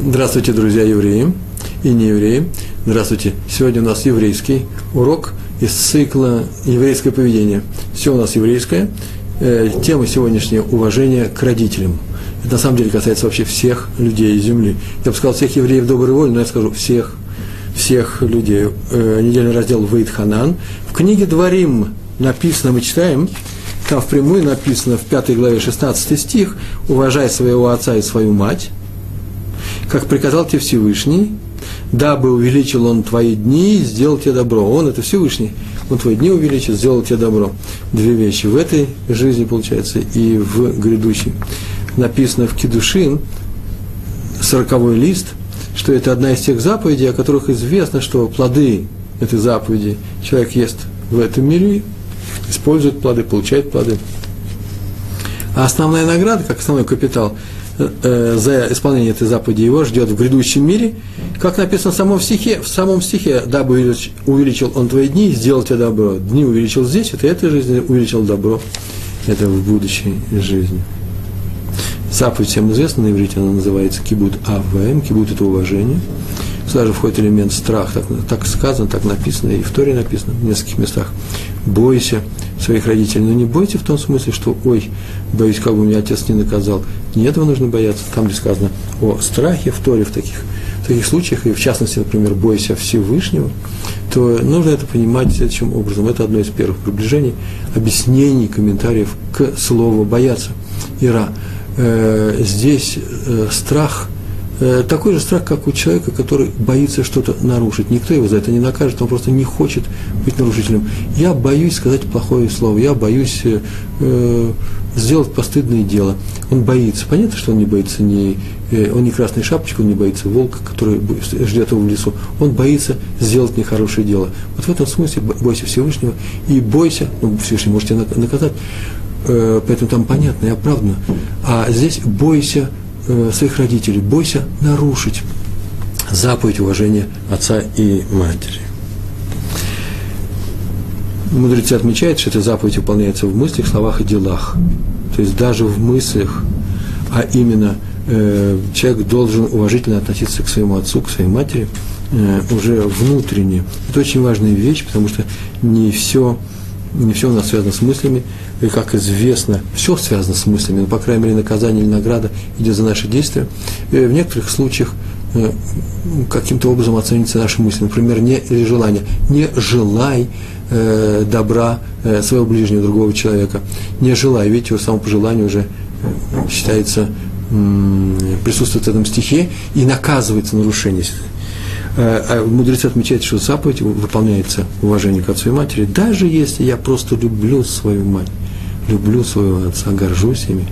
Здравствуйте, друзья евреи и не евреи. Здравствуйте. Сегодня у нас еврейский урок из цикла «Еврейское поведение». Все у нас еврейское. Э, тема сегодняшняя – уважение к родителям. Это на самом деле касается вообще всех людей Земли. Я бы сказал всех евреев доброй воли, но я скажу всех, всех людей. Э, недельный раздел «Вейт Ханан». В книге «Дворим» написано, мы читаем, там впрямую написано в пятой главе 16 стих «Уважай своего отца и свою мать, как приказал тебе Всевышний, дабы увеличил он твои дни сделал тебе добро. Он это Всевышний. Он твои дни увеличил, сделал тебе добро. Две вещи в этой жизни, получается, и в грядущей. Написано в Кедушин, сороковой лист, что это одна из тех заповедей, о которых известно, что плоды этой заповеди человек ест в этом мире, использует плоды, получает плоды. А основная награда, как основной капитал – э, за исполнение этой заповеди его ждет в грядущем мире, как написано в самом стихе, в самом стихе, дабы увеличил он твои дни, сделал тебе добро. Дни увеличил здесь, это этой жизни увеличил добро, это в будущей жизни. Заповедь всем известна на иврите, она называется кибут авэм, кибут это уважение. Сюда же входит элемент страх, так, так сказано, так написано, и в Торе написано в нескольких местах. Бойся своих родителей, но не бойся в том смысле, что, ой, боюсь, как бы меня отец не наказал. Не этого нужно бояться, там где сказано о страхе в Торе в таких, в таких случаях, и в частности, например, бойся Всевышнего, то нужно это понимать следующим образом. Это одно из первых приближений, объяснений, комментариев к слову «бояться». Ира. Э, здесь э, страх – такой же страх, как у человека, который боится что-то нарушить. Никто его за это не накажет, он просто не хочет быть нарушителем. Я боюсь сказать плохое слово, я боюсь э, э сделать постыдное дело. Он боится. Понятно, что он не боится ни, э, он не красной шапочки, он не боится волка, который ждет его в лесу. Он боится сделать нехорошее дело. Вот в этом смысле бойся Всевышнего и бойся, ну, Всевышний можете наказать, э, поэтому там понятно и оправданно. А здесь бойся Э, своих родителей, бойся нарушить заповедь уважения отца и матери. Мудрецы отмечают, что эта заповедь выполняется в мыслях, словах и делах. То есть даже в мыслях, а именно э, человек должен уважительно относиться к своему отцу, к своей матери, э, уже внутренне. Это очень важная вещь, потому что не все, не все у нас связано с мыслями, и, как известно, все связано с мыслями, но, по крайней мере, наказание или награда идет за наши действия. И в некоторых случаях э, каким-то образом оценится наши мысли. Например, не или желание. Не желай э, добра э, своего ближнего, другого человека. Не желай. Видите, его само пожелание уже э, считается, э, присутствует в этом стихе и наказывается нарушение. Э, а мудрецы отмечают, что заповедь выполняется уважение к отцу и матери, даже если я просто люблю свою мать люблю своего отца, горжусь ими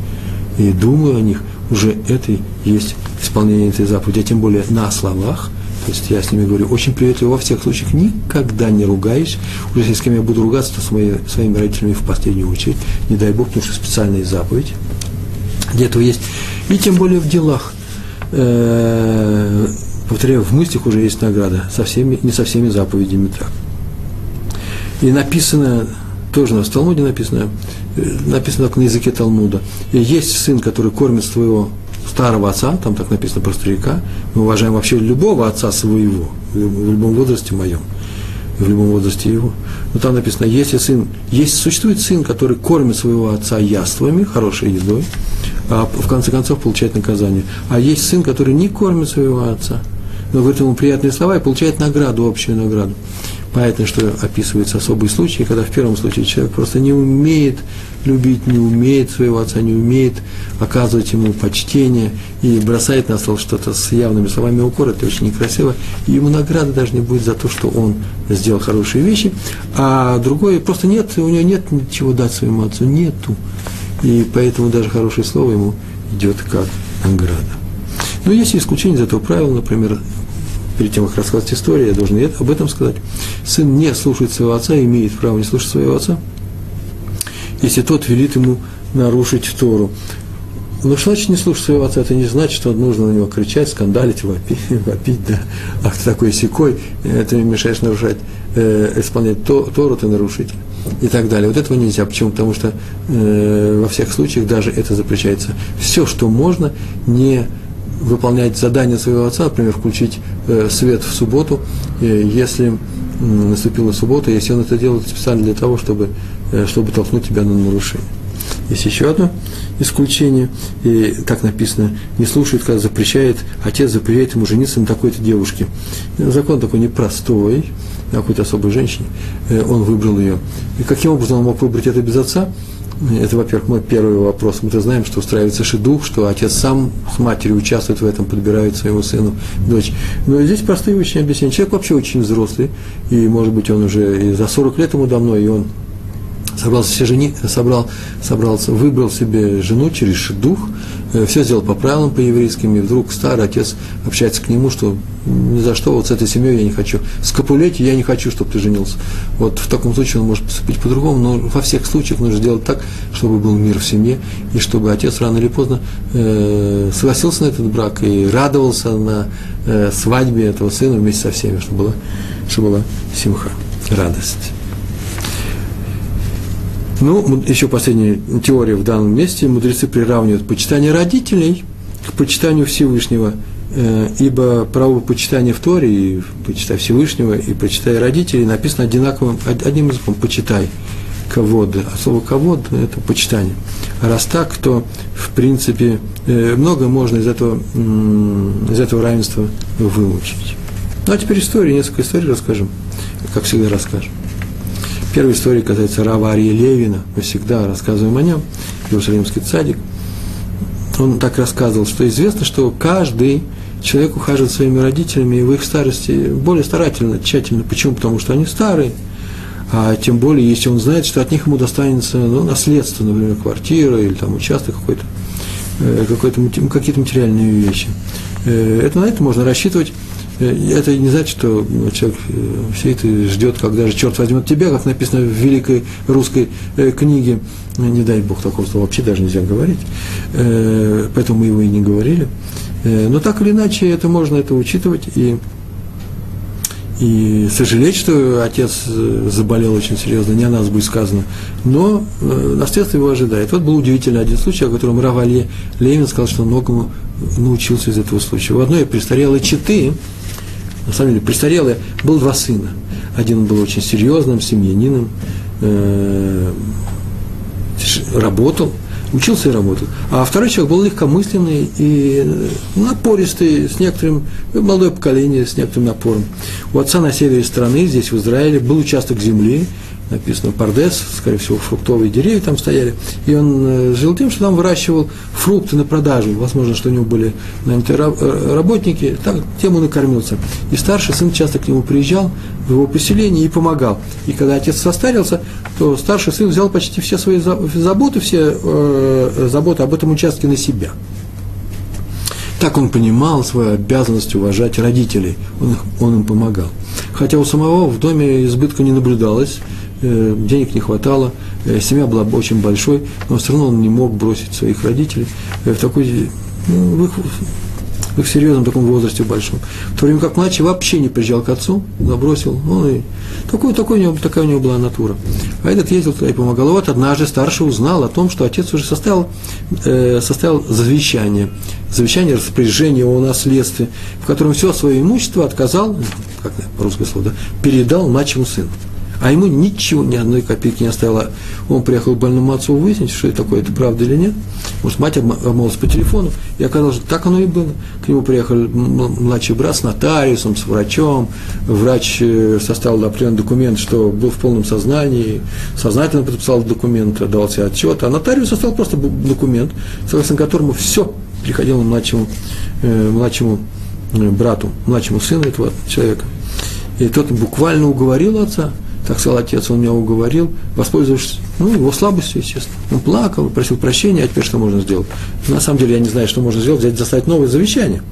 и думаю о них, уже это есть исполнение этой заповеди, а тем более на словах, то есть я с ними говорю очень приветливо во всех случаях, никогда не ругаюсь. Уже если с кем я буду ругаться, то с мои, своими родителями в последнюю очередь. Не дай Бог, потому что специальная заповедь. Где этого есть. И тем более в делах. Э, повторяю, в мыслях уже есть награда. Со всеми, не со всеми заповедями так. И написано, тоже у нас Талмуде написано, написано только на языке Талмуда. И есть сын, который кормит своего старого отца, там так написано про старика, мы уважаем вообще любого отца своего, в любом возрасте моем, в любом возрасте его. Но там написано, если сын, есть, существует сын, который кормит своего отца яствами, хорошей едой, а в конце концов получает наказание. А есть сын, который не кормит своего отца, но говорит ему приятные слова и получает награду, общую награду. Понятно, что описываются особые случаи, когда в первом случае человек просто не умеет любить, не умеет своего отца, не умеет оказывать ему почтение и бросает на стол что-то с явными словами укора, это очень некрасиво, и ему награда даже не будет за то, что он сделал хорошие вещи, а другой просто нет, у него нет ничего дать своему отцу, нету, и поэтому даже хорошее слово ему идет как награда. Но есть исключение из этого правила, например, перед тем, как рассказать историю, я должен об этом сказать. Сын не слушает своего отца, имеет право не слушать своего отца, если тот велит ему нарушить Тору. Но что значит не слушать своего отца? Это не значит, что нужно на него кричать, скандалить, вопить, вопить да. Ах, ты такой секой, ты мешаешь нарушать, э, исполнять то, Тору, ты нарушитель. И так далее. Вот этого нельзя. Почему? Потому что э, во всех случаях даже это запрещается. Все, что можно, не выполнять задание своего отца, например, включить свет в субботу, э, если наступила суббота, если он это делает специально для того, чтобы, э, чтобы толкнуть тебя на нарушение. Есть еще одно исключение, и так написано, не слушает, когда запрещает, отец запрещает ему жениться на такой-то девушке. Закон такой непростой, какой-то особой женщине, э, он выбрал ее. И каким образом он мог выбрать это без отца? Это, во-первых, мой первый вопрос. Мы-то знаем, что устраивается шедух, что отец сам с матерью участвует в этом, подбирает своему сыну дочь. Но здесь простые очень объяснения. Человек вообще очень взрослый, и, может быть, он уже и за 40 лет ему давно, и он собрался все жени, собрал, собрался, выбрал себе жену через шедух, э, все сделал по правилам, по еврейским, и вдруг старый отец общается к нему, что ни за что вот с этой семьей я не хочу. Скопулеть я не хочу, чтобы ты женился. Вот в таком случае он может поступить по-другому, но во всех случаях нужно сделать так, чтобы был мир в семье, и чтобы отец рано или поздно э, согласился на этот брак и радовался на э, свадьбе этого сына вместе со всеми, чтобы была, чтобы была симха, радость. Ну, еще последняя теория в данном месте. Мудрецы приравнивают почитание родителей к почитанию Всевышнего, э, ибо право почитания в Торе, и почитай Всевышнего, и почитай родителей, написано одинаковым, одним языком «почитай» ковод, а слово ковод – это почитание. А раз так, то, в принципе, э, много можно из этого, из этого равенства выучить. Ну, а теперь истории, несколько историй расскажем, как всегда расскажем. Первая история касается Рава Левина. Мы всегда рассказываем о нем. Иерусалимский цадик. Он так рассказывал, что известно, что каждый человек ухаживает своими родителями и в их старости более старательно, тщательно. Почему? Потому что они старые. А тем более, если он знает, что от них ему достанется ну, наследство, например, квартира или там участок какой-то, э, какой-то, какие-то материальные вещи. Э, это на это можно рассчитывать это не значит, что человек э, все это ждет, когда же черт возьмет тебя, как написано в великой русской э, книге. Не дай Бог такого слова вообще даже нельзя говорить. Поэтому мы его и не говорили. Но так или иначе, это можно это учитывать и, и сожалеть, что отец заболел очень серьезно, не о нас будет сказано. Но наследство его ожидает. Вот был удивительный один случай, о котором Равалье Левин сказал, что многому научился из этого случая. В одной престарелой четы, на самом деле престарелые, был два сына. Один был очень серьезным семьянином, э, работал, учился и работал. А второй человек был легкомысленный и напористый, с некоторым, молодое поколение, с некоторым напором. У отца на севере страны, здесь в Израиле, был участок земли, написано Пардес, скорее всего, фруктовые деревья там стояли, и он э, жил тем, что там выращивал фрукты на продажу, возможно, что у него были наняты э, работники, так, тем он и кормился. И старший сын часто к нему приезжал в его поселение и помогал. И когда отец состарился, то старший сын взял почти все свои заботы, все э, заботы об этом участке на себя. Так он понимал свою обязанность уважать родителей, он, он им помогал. Хотя у самого в доме избытка не наблюдалось, денег не хватало, э, семья была очень большой, но все равно он не мог бросить своих родителей э, в такой, ну, в их, в их серьезном таком возрасте большом. В то время как младший вообще не приезжал к отцу, забросил, ну и такой, такой у него, такая у него была натура. А этот ездил туда и помогал. Вот однажды старший узнал о том, что отец уже составил, э, составил завещание, завещание распоряжение о наследстве, в котором все свое имущество отказал, как русское слово, да, передал младшему сыну а ему ничего, ни одной копейки не оставила. Он приехал к больному отцу выяснить, что это такое, это правда или нет. Может, мать обмолвилась по телефону, и оказалось, что так оно и было. К нему приехал младший брат с нотариусом, с врачом. Врач э, составил определенный документ, что был в полном сознании, сознательно подписал документ, дал себе отчет, а нотариус составил просто документ, согласно которому все приходило младшему, э, младшему э, брату, младшему сыну этого человека. И тот буквально уговорил отца – так сказал отец, он меня уговорил, воспользовавшись, ну, его слабостью, естественно. Он плакал, просил прощения, а теперь что можно сделать? На самом деле я не знаю, что можно сделать, взять, заставить новое завещание.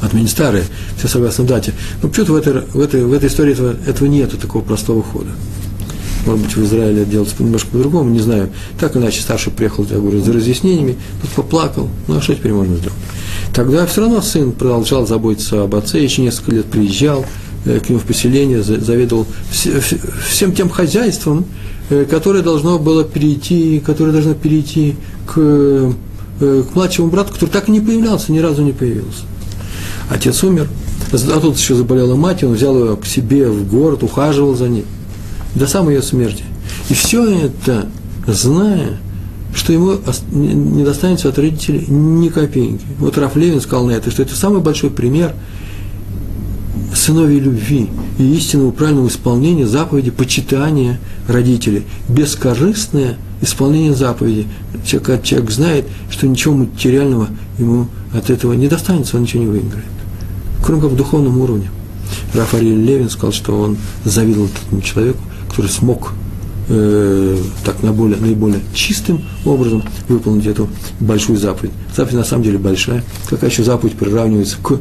Отменить старое, все согласно дате. Но почему-то в этой, в этой, в этой истории этого, этого нету, такого простого хода. Может быть, в Израиле это делается немножко по-другому, не знаю. Так иначе старший приехал, я говорю, за разъяснениями, тут поплакал. Ну, а что теперь можно сделать? Тогда все равно сын продолжал заботиться об отце, еще несколько лет приезжал, к нему в поселение, заведовал всем тем хозяйством, э, которое должно было перейти, которое должно перейти к э, к младшему брату, который так и не появлялся, ни разу не появился. Отец умер, а тут еще заболела мать, он взял ее к себе в город, ухаживал за ней до самой ее смерти. И все это, зная, что ему не достанется от родителей ни копейки. Вот Раф Левин сказал на это, что это самый большой пример сыновей любви и истинного правильного исполнения заповеди почитания родителей. Бескорыстное исполнение заповеди. Человек, человек знает, что ничего материального ему от этого не достанется, он ничего не выиграет. Кроме как в духовном уровне. Рафаэль Левин сказал, что он завидовал этому человеку, который смог э, так на более, наиболее чистым образом выполнить эту большую заповедь. Заповедь на самом деле большая. Какая еще заповедь приравнивается к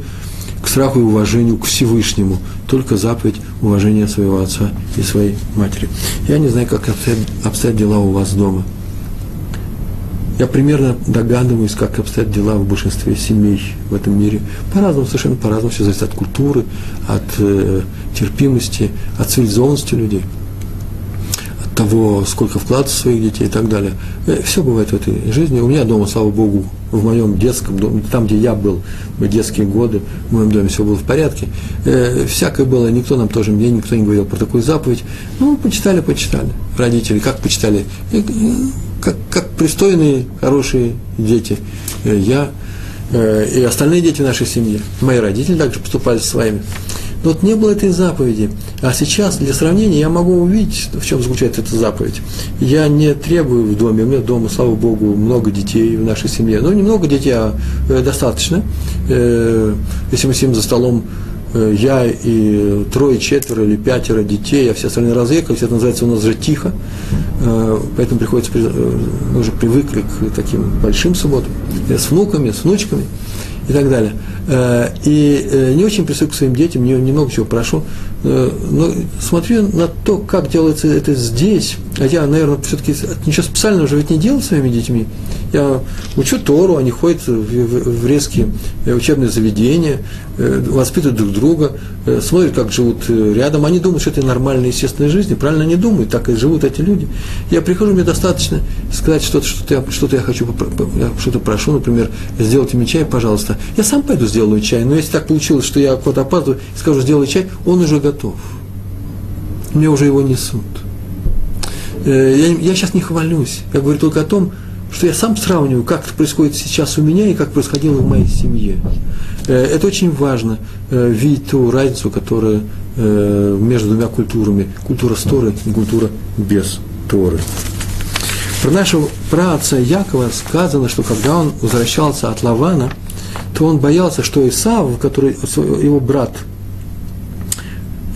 страху и уважению к Всевышнему? Только заповедь уважения своего отца и своей матери. Я не знаю, как обстоят, обстоят дела у вас дома. Я примерно догадываюсь, как обстоят дела в большинстве семей в этом мире. По-разному, совершенно по-разному. Все зависит от культуры, от э, терпимости, от цивилизованности людей – того, сколько вклад в своих детей и так далее. Э, Все бывает в этой жизни. У меня дома, слава Богу, в моем детском доме, там, где я был в детские годы, в моем доме все было в порядке. Э, всякое было, никто нам тоже, мне никто не говорил про такую заповедь. Ну, почитали, почитали. Родители, как почитали? Э, как, как пристойные, хорошие дети. Я и остальные дети нашей семьи. Мои родители также поступали со своими. Вот не было этой заповеди. А сейчас, для сравнения, я могу увидеть, в чем заключается эта заповедь. Я не требую в доме, у меня дома, слава Богу, много детей в нашей семье. Ну, немного детей, а э, достаточно. Э, если мы сидим за столом, э, я и трое, четверо или пятеро детей, а все остальные разъехались, это называется у нас же тихо, поэтому приходится, мы уже привыкли к таким большим субботам, с внуками, с внучками и так далее. Э, и э, не очень присутствую к своим детям, не, чего прошу, но смотрю на то, как делается это здесь, а я, наверное, все-таки ничего специального уже ведь не делал своими детьми. Я учу Тору, они ходят в, в, в резкие учебные заведения, воспитывают друг друга, смотрят, как живут рядом. Они думают, что это нормальная, естественная жизнь, правильно они думают, так и живут эти люди. Я прихожу, мне достаточно сказать что-то, что-то я, что-то я хочу, что-то прошу, например, сделайте мне чай, пожалуйста. Я сам пойду сделаю чай, но если так получилось, что я куда-то опаздываю скажу, сделай чай, он уже готов. Мне уже его несут. Э, я, я сейчас не хвалюсь, я говорю только о том, что я сам сравниваю, как это происходит сейчас у меня и как происходило в моей семье. Э, это очень важно, э, видеть ту разницу, которая между двумя культурами. Культура с Торы и культура без Торы. Про нашего праотца Якова сказано, что когда он возвращался от Лавана – то он боялся, что Исав, который, его брат,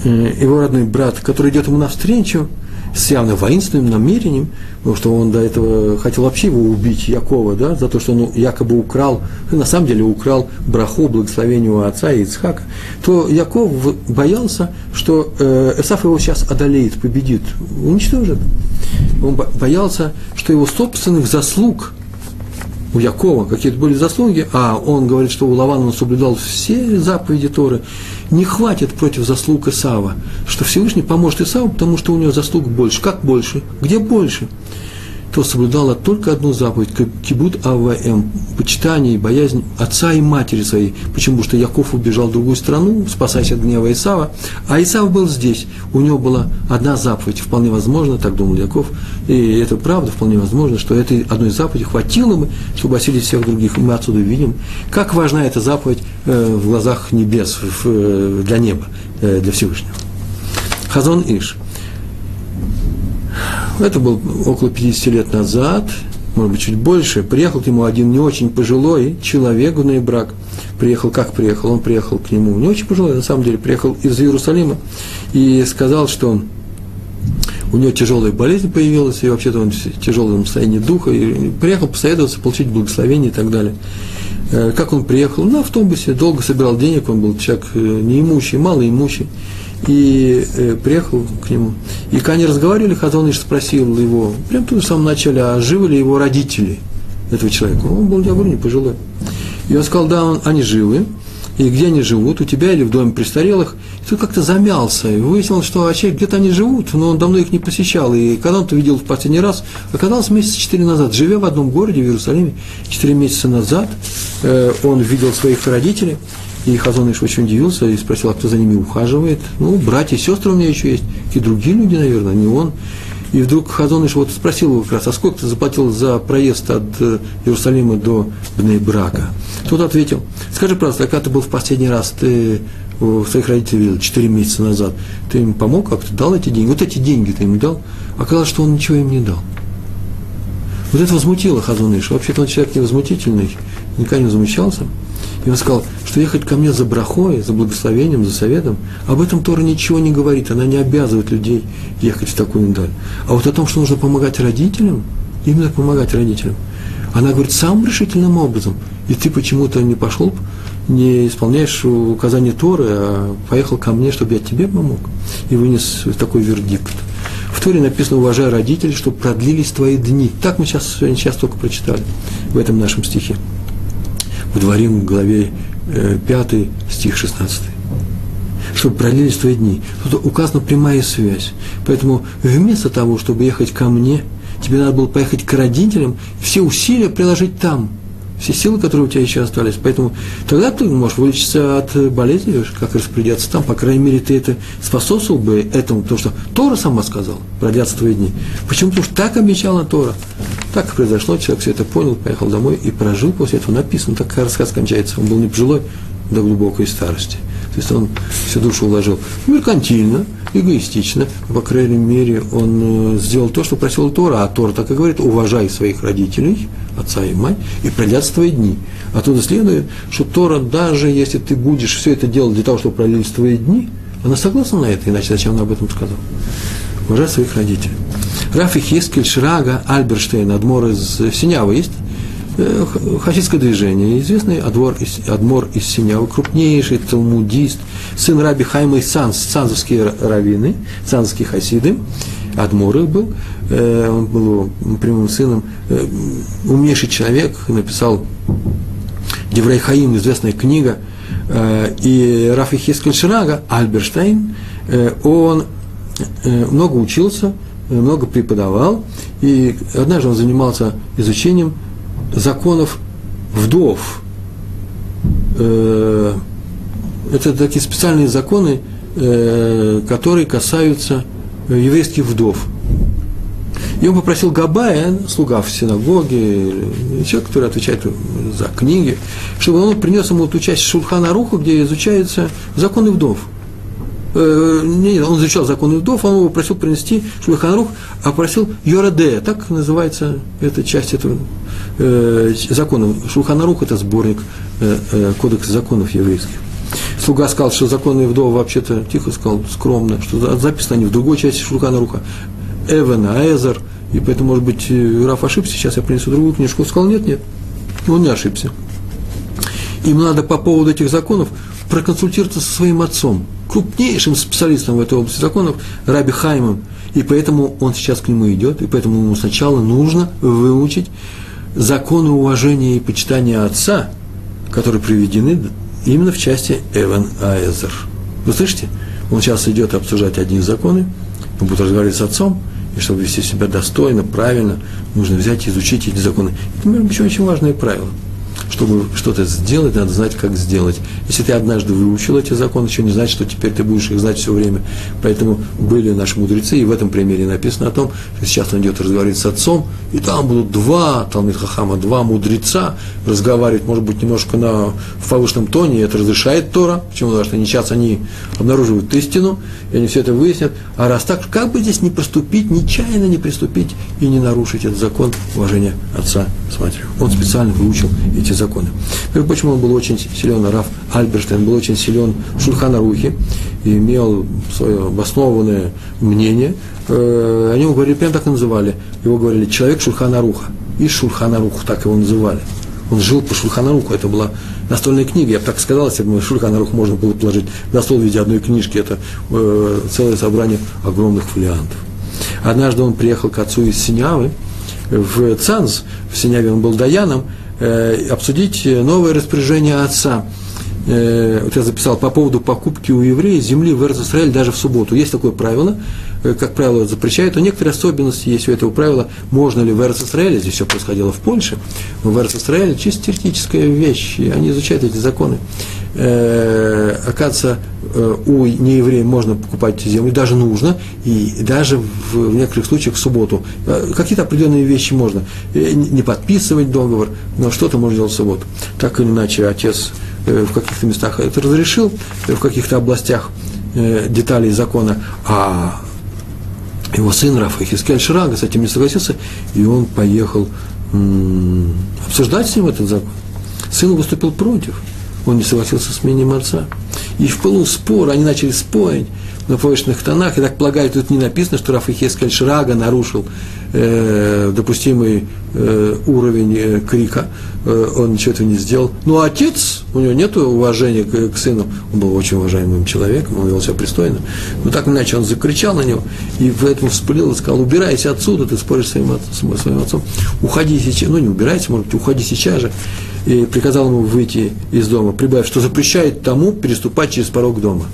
его родной брат, который идет ему навстречу, с явно воинственным намерением, потому что он до этого хотел вообще его убить, Якова, да, за то, что он якобы украл, на самом деле украл браху, благословение у отца и Ицхака, то Яков боялся, что э, Эсаф его сейчас одолеет, победит, уничтожит. Он боялся, что его собственных заслуг у Якова какие-то были заслуги, а он говорит, что у Лавана он соблюдал все заповеди Торы, не хватит против заслуг Исава, что Всевышний поможет Исаву, потому что у него заслуг больше. Как больше? Где больше? То соблюдала только одну заповедь – кибут АВМ – почитание и боязнь отца и матери своей. Почему? Потому что Яков убежал в другую страну, спасаясь от гнева Исава, а Исав был здесь. У него была одна заповедь, вполне возможно, так думал Яков, и это правда, вполне возможно, что этой одной заповеди хватило бы, чтобы осилить всех других. мы отсюда видим, как важна эта заповедь э, в глазах небес, э, для неба, э, для Всевышнего. Хазон Иш – это был около 50 лет назад, может быть, чуть больше. Приехал к нему один не очень пожилой человек в брак. Приехал, как приехал? Он приехал к нему не очень пожилой, на самом деле, приехал из Иерусалима и сказал, что у него тяжелая болезнь появилась, и вообще-то он в тяжелом состоянии духа, и приехал посоветоваться, получить благословение и так далее. Э, как он приехал? На автобусе, долго собирал денег, он был человек э, неимущий, малоимущий и э, приехал к нему. И когда они разговаривали, Хазоныш спросил его, прямо тут в самом начале, а живы ли его родители этого человека? Он был, я говорю, не пожилой. И он сказал, да, он, они живы. и где они живут, у тебя или в доме престарелых, и тут как-то замялся, и выяснилось, что а человек где-то они живут, но он давно их не посещал, и когда он это видел в последний раз, оказалось месяца четыре назад, живя в одном городе, в Иерусалиме, четыре месяца назад, э, он видел своих родителей, и Хазон Иш очень удивился и спросил, а кто за ними ухаживает? Ну, братья и сестры у меня еще есть, и другие люди, наверное, не он. И вдруг Хазоныш вот спросил его как раз, а сколько ты заплатил за проезд от э, Иерусалима до Бнейбрака? Тот ответил, скажи, пожалуйста, а когда ты был в последний раз, ты своих родителей видел 4 месяца назад, ты им помог как-то, дал эти деньги? Вот эти деньги ты им дал? Оказалось, что он ничего им не дал. Вот это возмутило Хазуныш. Вообще-то он человек невозмутительный, никогда не возмущался. И он сказал, что ехать ко мне за брахой, за благословением, за советом, об этом Тора ничего не говорит, она не обязывает людей ехать в такую даль. А вот о том, что нужно помогать родителям, именно помогать родителям, она говорит самым решительным образом. И ты почему-то не пошел, не исполняешь указания Торы, а поехал ко мне, чтобы я тебе помог. И вынес такой вердикт. В Торе написано «Уважай родителей, чтобы продлились твои дни». Так мы сейчас, сейчас только прочитали в этом нашем стихе в Дворим, главе 5, э, стих 16. Чтобы продлились твои дни. Тут указана прямая связь. Поэтому вместо того, чтобы ехать ко мне, тебе надо было поехать к родителям, все усилия приложить там – все силы, которые у тебя еще остались. Поэтому тогда ты можешь вылечиться от болезни, как распорядиться там. По крайней мере, ты это способствовал бы этому, потому что Тора сама сказала, продлятся твои дни. Почему? Потому что так обещала Тора. Так и произошло, человек все это понял, поехал домой и прожил после этого. Написано, так рассказ кончается. Он был не пожилой до глубокой старости. То есть он всю душу уложил меркантильно, эгоистично, по крайней мере, он э, сделал то, что просил Тора, а Тора так и говорит, уважай своих родителей, отца и мать, и продлятся твои дни. Оттуда следует, что Тора, даже если ты будешь все это делать для того, чтобы продлились твои дни, она согласна на это, иначе зачем она об этом сказала? Уважай своих родителей. Рафи Хискель Шрага Альберштейн, Адмор из Синявы есть? Э, хасидское движение, известный Адмор из, Адмор из Синявы, крупнейший талмудист, сын Раби Хайма из Санс, санзовские раввины, санзовские хасиды, Адмор их был, э, он был прямым сыном, э, умнейший человек, написал Деврей Хаим, известная книга, и Рафи Хискель Ширага, Альберштейн, он много учился, много преподавал, и однажды он занимался изучением законов вдов. Э, это такие специальные законы, э, которые касаются еврейских вдов. И он попросил Габая, слуга в синагоге, человек, который отвечает за книги, чтобы он принес ему эту часть Шурхана Руху, где изучаются законы вдов – э, не, он изучал законы вдов, он его просил принести Шульханрух, а просил Йораде, так называется эта часть этого э, закона. Шульханарух – это сборник э, э, кодекса законов еврейских. Слуга сказал, что законы вдов вообще-то, тихо сказал, скромно, что записаны они в другой части Шульханаруха. Эвен, Аэзер, и поэтому, может быть, Раф ошибся, сейчас я принесу другую книжку. Он сказал, нет, нет, он не ошибся. Им надо по поводу этих законов проконсультироваться со своим отцом, крупнейшим специалистом в этой области законов, Раби Хаймом. И поэтому он сейчас к нему идет, и поэтому ему сначала нужно выучить законы уважения и почитания отца, которые приведены именно в части Эван Аэзер. Вы слышите? Он сейчас идет обсуждать одни законы, он будет разговаривать с отцом, и чтобы вести себя достойно, правильно, нужно взять и изучить эти законы. Это, между прочим, очень важное правило – чтобы что-то сделать, надо знать, как сделать. Если ты однажды выучил эти законы, еще не значит, что теперь ты будешь их знать все время. Поэтому были наши мудрецы, и в этом примере написано о том, что сейчас он идет разговаривать с отцом, и там будут два Талмит Хахама, два мудреца разговаривать, может быть, немножко на, в повышенном тоне, и это разрешает Тора. Почему? Потому что они сейчас они обнаруживают истину, и они все это выяснят. А раз так, как бы здесь не проступить, нечаянно не приступить и не нарушить этот закон уважения отца с матерью. Он специально выучил эти законы законы. Между прочим, он был очень силен, Раф Альберштейн был очень силен в Шульханарухе имел свое обоснованное мнение. Э, они его говорили, прямо так и называли. Его говорили человек Шульханаруха. И Шульханарух, так его называли. Он жил по Шульханаруху, это была настольная книга, я бы так сказал, если бы Шульханарух можно было положить на стол в виде одной книжки, это э, целое собрание огромных фолиантов. Однажды он приехал к отцу из Синявы, в Цанз, в Синяве он был Даяном, Э, обсудить новое распоряжение отца. э, вот я записал по поводу покупки у еврея земли в Израиле даже в субботу. Есть такое правило, э, как правило, запрещают, но некоторые особенности есть у этого правила. Можно ли в Израиле, здесь все происходило в Польше, в Израиле чисто теоретическая вещь, они изучают эти законы. Э, оказывается, э, у нееврея можно покупать землю, даже нужно, и даже в, некоторых случаях в субботу. Э, какие-то определенные вещи можно. Э, не подписывать договор, но что-то можно делать в субботу. Так или иначе, отец э, в каких-то местах это разрешил, в каких-то областях э, деталей закона, а его сын Рафа Хискель Ширага с этим не согласился, и он поехал обсуждать с ним этот закон. Сын выступил против – он не согласился с мнением отца. И в пылу спора они начали спорить на повышенных тонах. И так полагаю, тут не написано, что Раф Ихескаль Шрага нарушил э, допустимый э, уровень э, крика. Э, он ничего этого не сделал. Но отец, у него нет уважения к, к сыну. Он был очень уважаемым человеком, он вел себя пристойно. Но так иначе он закричал на него и в этом вспылил и сказал, убирайся отсюда, ты споришь с своим, отцом, своим отцом. Уходи сейчас, ну не убирайся, может быть, уходи сейчас же и приказал ему выйти из дома, прибавив, что запрещает тому переступать через порог дома.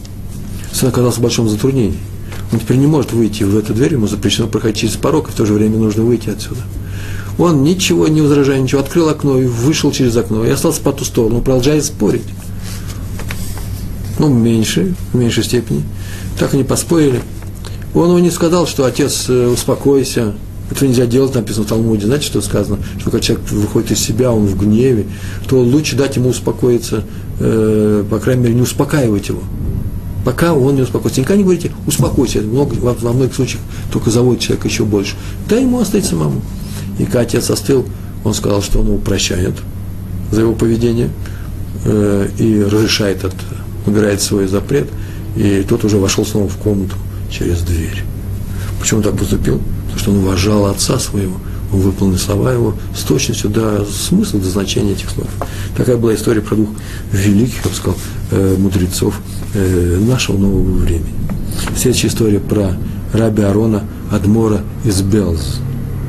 Сын оказался в большом затруднении. Он теперь не может выйти в эту дверь, ему запрещено проходить через порог, и в то же время нужно выйти отсюда. Он ничего не возражая, ничего, открыл окно и вышел через окно, и остался по ту сторону, продолжая спорить. Ну, меньше, в меньшей степени. Так они поспорили. Он ему не сказал, что отец, э, успокойся, этого нельзя делать, написано в Талмуде. Знаете, что сказано? Что когда человек выходит из себя, он в гневе, то лучше дать ему успокоиться, э, по крайней мере, не успокаивать его. Пока он не успокоится. Никогда не говорите, успокойся. Много, во, во многих случаях только заводит человека еще больше. Дай ему остыть самому. И когда отец остыл, он сказал, что он его прощает за его поведение э, и разрешает, от, убирает свой запрет. И тот уже вошел снова в комнату через дверь. Почему он так поступил? Что он уважал отца своего, он выполнил слова его с точностью до смысла, до значения этих слов. Такая была история про двух великих, я бы сказал, э, мудрецов э, нашего нового времени. Следующая история про раби Арона Адмора из Белз.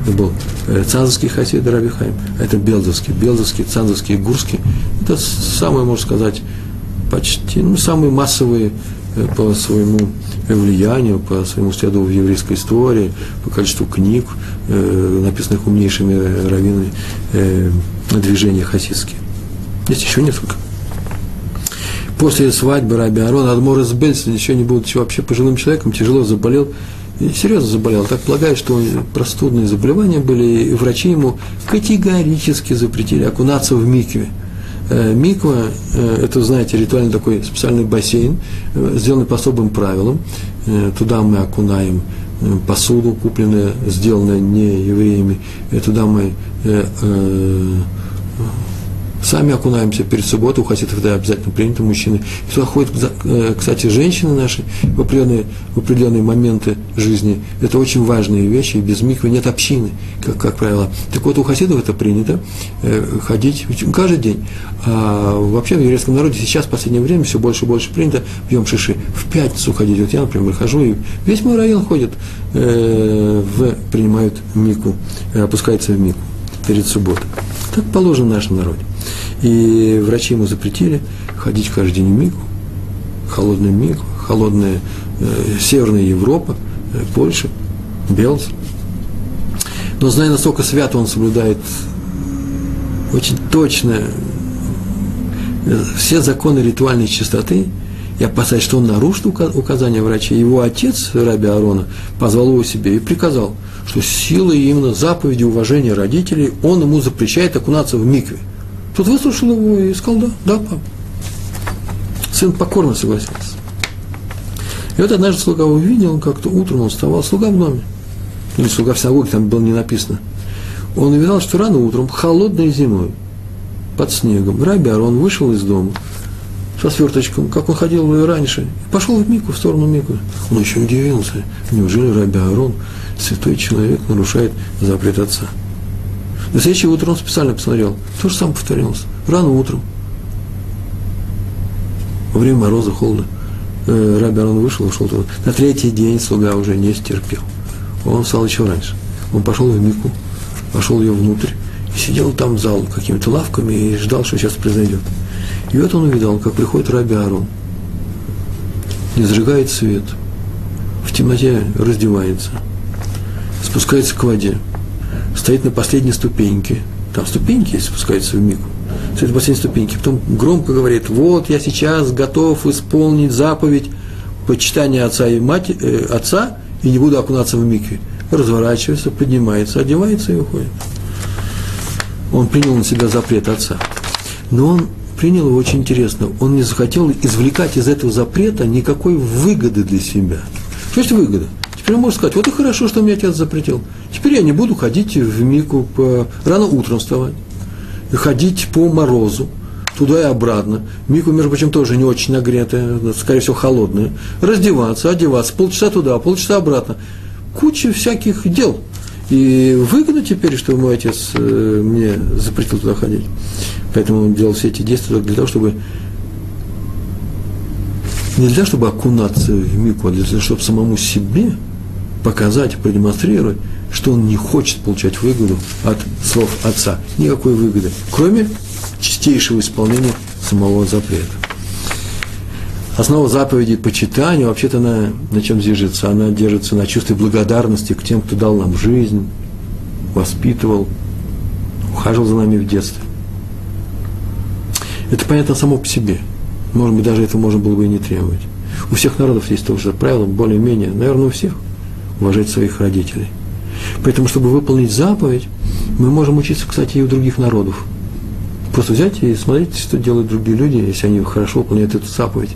Это был э, цанзовский хасид Раби Хайм, а это белзовский. Белзовский, цанзовский, гурский. Это самые, можно сказать, почти, ну, самые массовые по своему влиянию, по своему следу в еврейской истории, по количеству книг, э, написанных умнейшими раввинами э, движения хасидские. Есть еще несколько. После свадьбы Раби Арон Адмор из Бельсен, еще не будучи вообще пожилым человеком, тяжело заболел, серьезно заболел. Так полагаю, что простудные заболевания были, и врачи ему категорически запретили окунаться в микве – Э, миква э, – это, знаете, ритуальный такой специальный бассейн, э, сделанный по особым правилам. Туда мы окунаем посуду, купленную, сделанную не евреями. Туда мы Сами окунаемся перед субботой, у хасидов это обязательно принято, мужчины. И туда ходят, э, кстати, женщины наши в определенные, в определенные моменты жизни. Это очень важные вещи, и без миквы нет общины, как, как правило. Так вот, у хасидов это принято, э, ходить каждый день. А вообще в еврейском народе сейчас, в последнее время, все больше и больше принято в Йом Шиши, в пятницу ходить. Вот я, например, хожу, и весь мой район ходит, э, в, принимают мику, опускается в мику перед субботой. Так положено в нашем народе. И врачи ему запретили ходить каждый день в Мику, холодный Мику, холодная э, Северная Европа, э, Польша, Белз. Но зная, настолько свято он соблюдает очень точно э, все законы ритуальной чистоты, я опасаюсь, что он нарушит указания врача. Его отец, Раби Арона, позвал его себе и приказал, что силой именно заповеди уважения родителей он ему запрещает окунаться в микве. Тут выслушал его и сказал, да, да, папа. Сын покорно согласился. И вот однажды слуга увидел, как-то утром он вставал, слуга в доме, или слуга в синагоге, там было не написано. Он увидел, что рано утром, холодной зимой, под снегом, Раби Арон вышел из дома со сверточком, как он ходил и раньше, пошел в Мику, в сторону Мику. Он еще удивился, неужели Раби Арон, святой человек, нарушает запрет отца. На следующее утро он специально посмотрел. То же самое повторилось. Рано утром. Во время мороза, холода. Э, Раби Арон вышел, ушел туда. На третий день слуга уже не стерпел. Он встал еще раньше. Он пошел в Мику, пошел ее внутрь, и сидел там в зал какими-то лавками и ждал, что сейчас произойдет. И вот он увидел, как приходит Раби Арон, не зажигает свет, в темноте раздевается, спускается к воде, стоит на последней ступеньке, там ступеньки есть, спускается в мику, стоит на последней ступеньке, потом громко говорит, вот я сейчас готов исполнить заповедь почитания отца и мать, э, отца, и не буду окунаться в микве. Разворачивается, поднимается, одевается и уходит. Он принял на себя запрет отца. Но он принял его очень интересно. Он не захотел извлекать из этого запрета никакой выгоды для себя. Что есть выгода? Теперь он может сказать, вот и хорошо, что мне отец запретил. Теперь я не буду ходить в Мику по... рано утром вставать, ходить по морозу, туда и обратно. Мику, между прочим, тоже не очень нагретая, скорее всего, холодная. Раздеваться, одеваться, полчаса туда, полчаса обратно. Куча всяких дел. И выгодно теперь, что мой отец э, мне запретил туда ходить. Поэтому он делал все эти действия для того, чтобы не для того, чтобы окунаться в мику, а для того, чтобы самому себе показать, продемонстрировать, что он не хочет получать выгоду от слов отца. Никакой выгоды, кроме чистейшего исполнения самого запрета. Основа заповеди почитания, вообще-то она на чем держится? Она держится на чувстве благодарности к тем, кто дал нам жизнь, воспитывал, ухаживал за нами в детстве. Это понятно само по себе. Может быть, даже этого можно было бы и не требовать. У всех народов есть тоже правило, более-менее, наверное, у всех, уважать своих родителей. Поэтому, чтобы выполнить заповедь, мы можем учиться, кстати, и у других народов. Просто взять и смотреть, что делают другие люди, если они хорошо выполняют эту заповедь.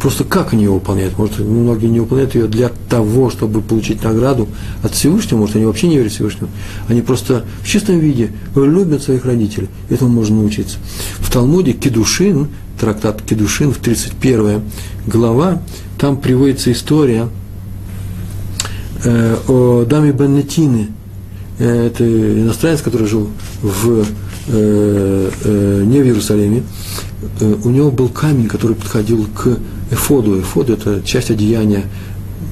Просто как они ее выполняют? Может, многие не выполняют ее для того, чтобы получить награду от Всевышнего, может, они вообще не верят Всевышнему. Они просто в чистом виде любят своих родителей. Этому можно научиться. В Талмуде Кедушин, трактат Кедушин, в 31 глава, там приводится история э, о даме Беннетины. Э, это иностранец, который жил в, э, э, не в Иерусалиме. Э, у него был камень, который подходил к эфоду. Эфод – это часть одеяния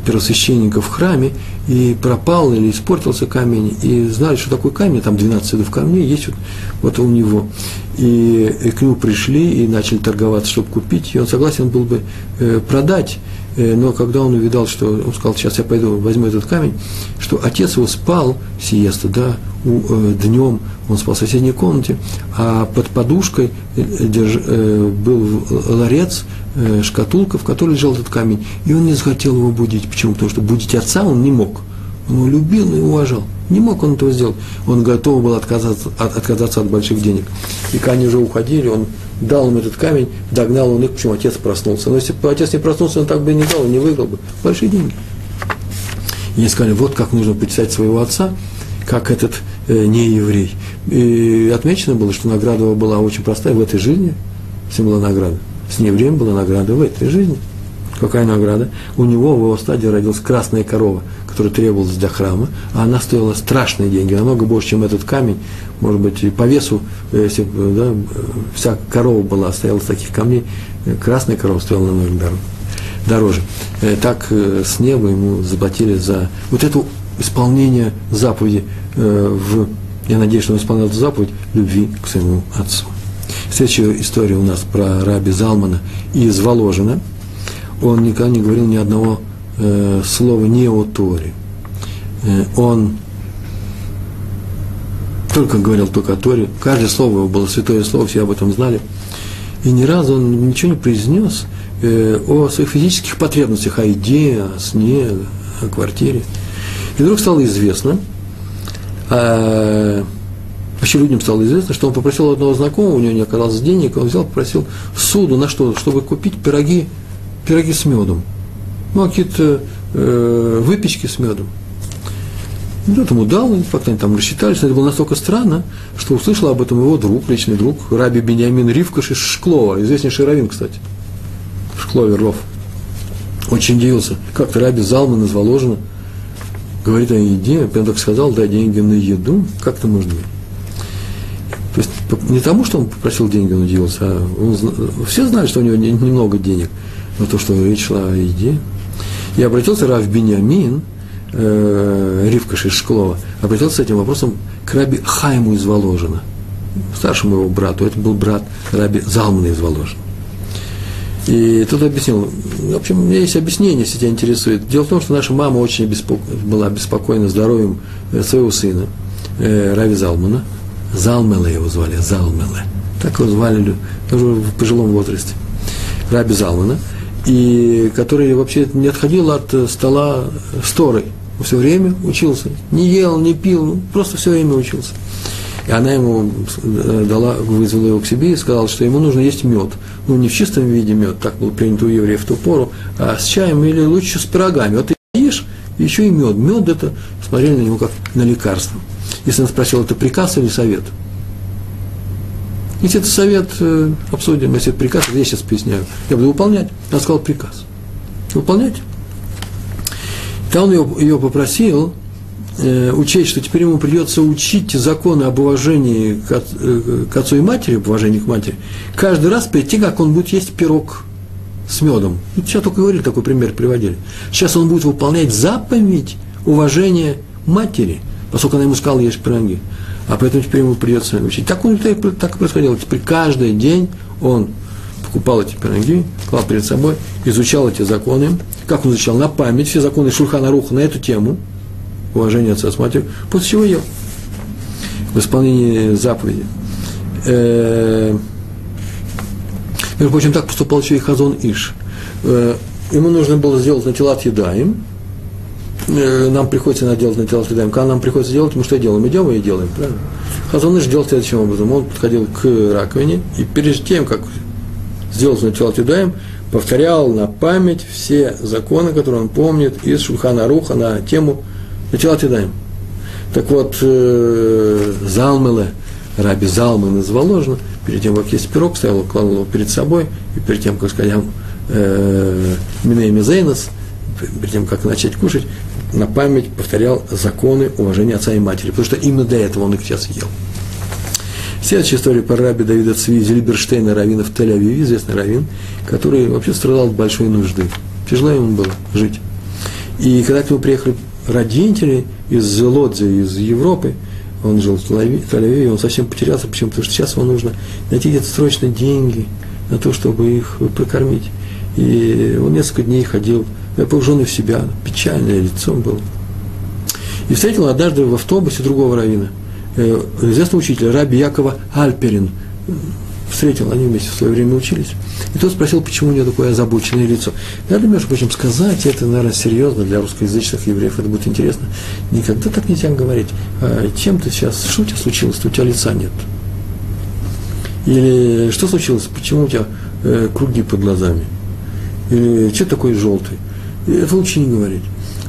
первосвященника в храме, и пропал или испортился камень, и знали, что такой камень, там 12 видов камней есть вот, вот у него. И, и к нему пришли и начали торговаться, чтобы купить, и он согласен был бы э, продать, э, но когда он увидал, что, он сказал, сейчас я пойду возьму этот камень, что отец его спал, сиеста, да, э, днем, он спал в соседней комнате, а под подушкой э, держ, э, был ларец, э, шкатулка, в которой лежал этот камень, и он не захотел его будить. Почему? Потому что будить отца он не мог. Он его любил и уважал. Не мог он этого сделать. Он готов был отказаться от, отказаться от больших денег. И когда они уже уходили, он дал им этот камень, догнал он их, почему отец проснулся. Но если бы отец не проснулся, он так бы и не дал, не выиграл бы. Большие деньги. И они сказали, вот как нужно почитать своего отца, как этот э, не еврей. И отмечено было, что награда была очень простая в этой жизни. Всем была награда. С неевреем была награда в этой жизни. Какая награда? У него в его стадии родилась красная корова, которая требовалась для храма, а она стоила страшные деньги, намного больше, чем этот камень. Может быть, и по весу, если бы да, вся корова была, стояла из таких камней, красная корова стоила намного дороже. Э, так э, с неба ему заплатили за вот это исполнение заповеди э, в, я надеюсь, что он исполнял эту заповедь любви к своему отцу. Следующая история у нас про раби Залмана из Воложина. Он никогда не говорил ни одного э, слова не о Торе. Э, он только говорил только о Торе. Каждое слово его было святое слово, все об этом знали. И ни разу он ничего не произнес о своих физических потребностях, о еде, о сне, о квартире. И вдруг стало известно, а, Вообще людям стало известно, что он попросил одного знакомого, у него не оказалось денег, он взял, попросил суду на что? Чтобы купить пироги, пироги с медом. Ну, какие-то э, выпечки с медом. Тот ему дал, и как-то они там рассчитались. Это было настолько странно, что услышал об этом его друг, личный друг, Раби Бениамин Ривкаш из Шклова, известнейший раввин, кстати, в Шклове Рлов. Очень удивился, как-то Раби Залман из Воложина говорит о еде, так сказал, дай деньги на еду, как это может быть? То есть не тому, что он попросил деньги, он удивился, а он, все знали, что у него немного денег, но то, что речь шла о еде. И обратился Рав Бениамин, э, Ривка Шишклова, обратился с этим вопросом к Раби Хайму из Воложина, старшему его брату, это был брат Раби Залмана из Воложина. И тут объяснил, в общем, у меня есть объяснение, если тебя интересует. Дело в том, что наша мама очень беспоко... была беспокойна здоровьем э, своего сына, э, Рави Залмана. Залмела его звали, Залмела. Так его звали уже в пожилом возрасте. Раби Залмана. И который вообще не отходил от э, стола сторой. Все время учился. Не ел, не пил, ну, просто все время учился. И она ему э, дала, вызвала его к себе и сказала, что ему нужно есть мед. Ну, не в чистом виде мед, так было принято у евреев в ту пору, а с чаем или лучше с пирогами. Вот ты ешь, еще и мед. Мед это смотрели на него как на лекарство. Если он спросил, это приказ или совет? Если это совет, э, обсудим. Если это приказ, я сейчас поясняю. Я буду выполнять. Он сказал приказ. Выполнять. Тогда он ее, ее попросил, э, учесть, что теперь ему придется учить законы об уважении к, э, к отцу и матери, об уважении к матери, каждый раз перед тем, как он будет есть пирог с медом. Ну, сейчас только говорили, такой пример приводили. Сейчас он будет выполнять заповедь уважения матери, поскольку она ему сказала есть пироги. А поэтому теперь ему придется учить. Так, он, так и происходило. Теперь каждый день он покупал эти пироги, клал перед собой, изучал эти законы. Как он изучал? На память все законы Шульхана Руха на эту тему – уважение отца с матерью, после чего ел в исполнении заповеди. Э, между прочим, так поступал еще и Хазон Иш. Э, ему нужно было сделать на тела едаем. Э, нам приходится делать на тела едаем. Когда нам приходится делать, мы что делаем? Идем и делаем, правильно? Хазон Иш делал следующим образом. Он подходил к раковине и перед тем, как сделать на тела едаем, повторял на память все законы, которые он помнит из Шульхана Руха на тему Начала Тидаем. Так вот, э, Залмеле, Раби Залмы назвал ложно, перед тем, как есть пирог, ставил, клал его перед собой, и перед тем, как сказать, э, Миней Мизейнос, перед тем, как начать кушать, на память повторял законы уважения отца и матери, потому что именно для этого он их сейчас ел. Следующая история про раби Давида Цви Зильберштейна, раввина в Тель-Авиве, известный раввин, который вообще страдал от большой нужды. Тяжело ему было жить. И когда к нему приехали родители из Лодзи, из Европы, он жил в Тель-Авиве, он совсем потерялся, почему? Потому что сейчас ему нужно найти где-то срочно деньги на то, чтобы их прокормить. И он несколько дней ходил, погруженный в себя, печальное лицо было. И встретил однажды в автобусе другого равина, э, известного учителя, раби Якова Альперин, встретил, они вместе в свое время учились. И тот спросил, почему у него такое озабоченное лицо. Надо, между прочим, сказать, это, наверное, серьезно для русскоязычных евреев, это будет интересно. Никогда так нельзя говорить. А чем ты сейчас, что у тебя случилось, у тебя лица нет? Или что случилось, почему у тебя э, круги под глазами? Или что такой желтый? Это лучше не говорить.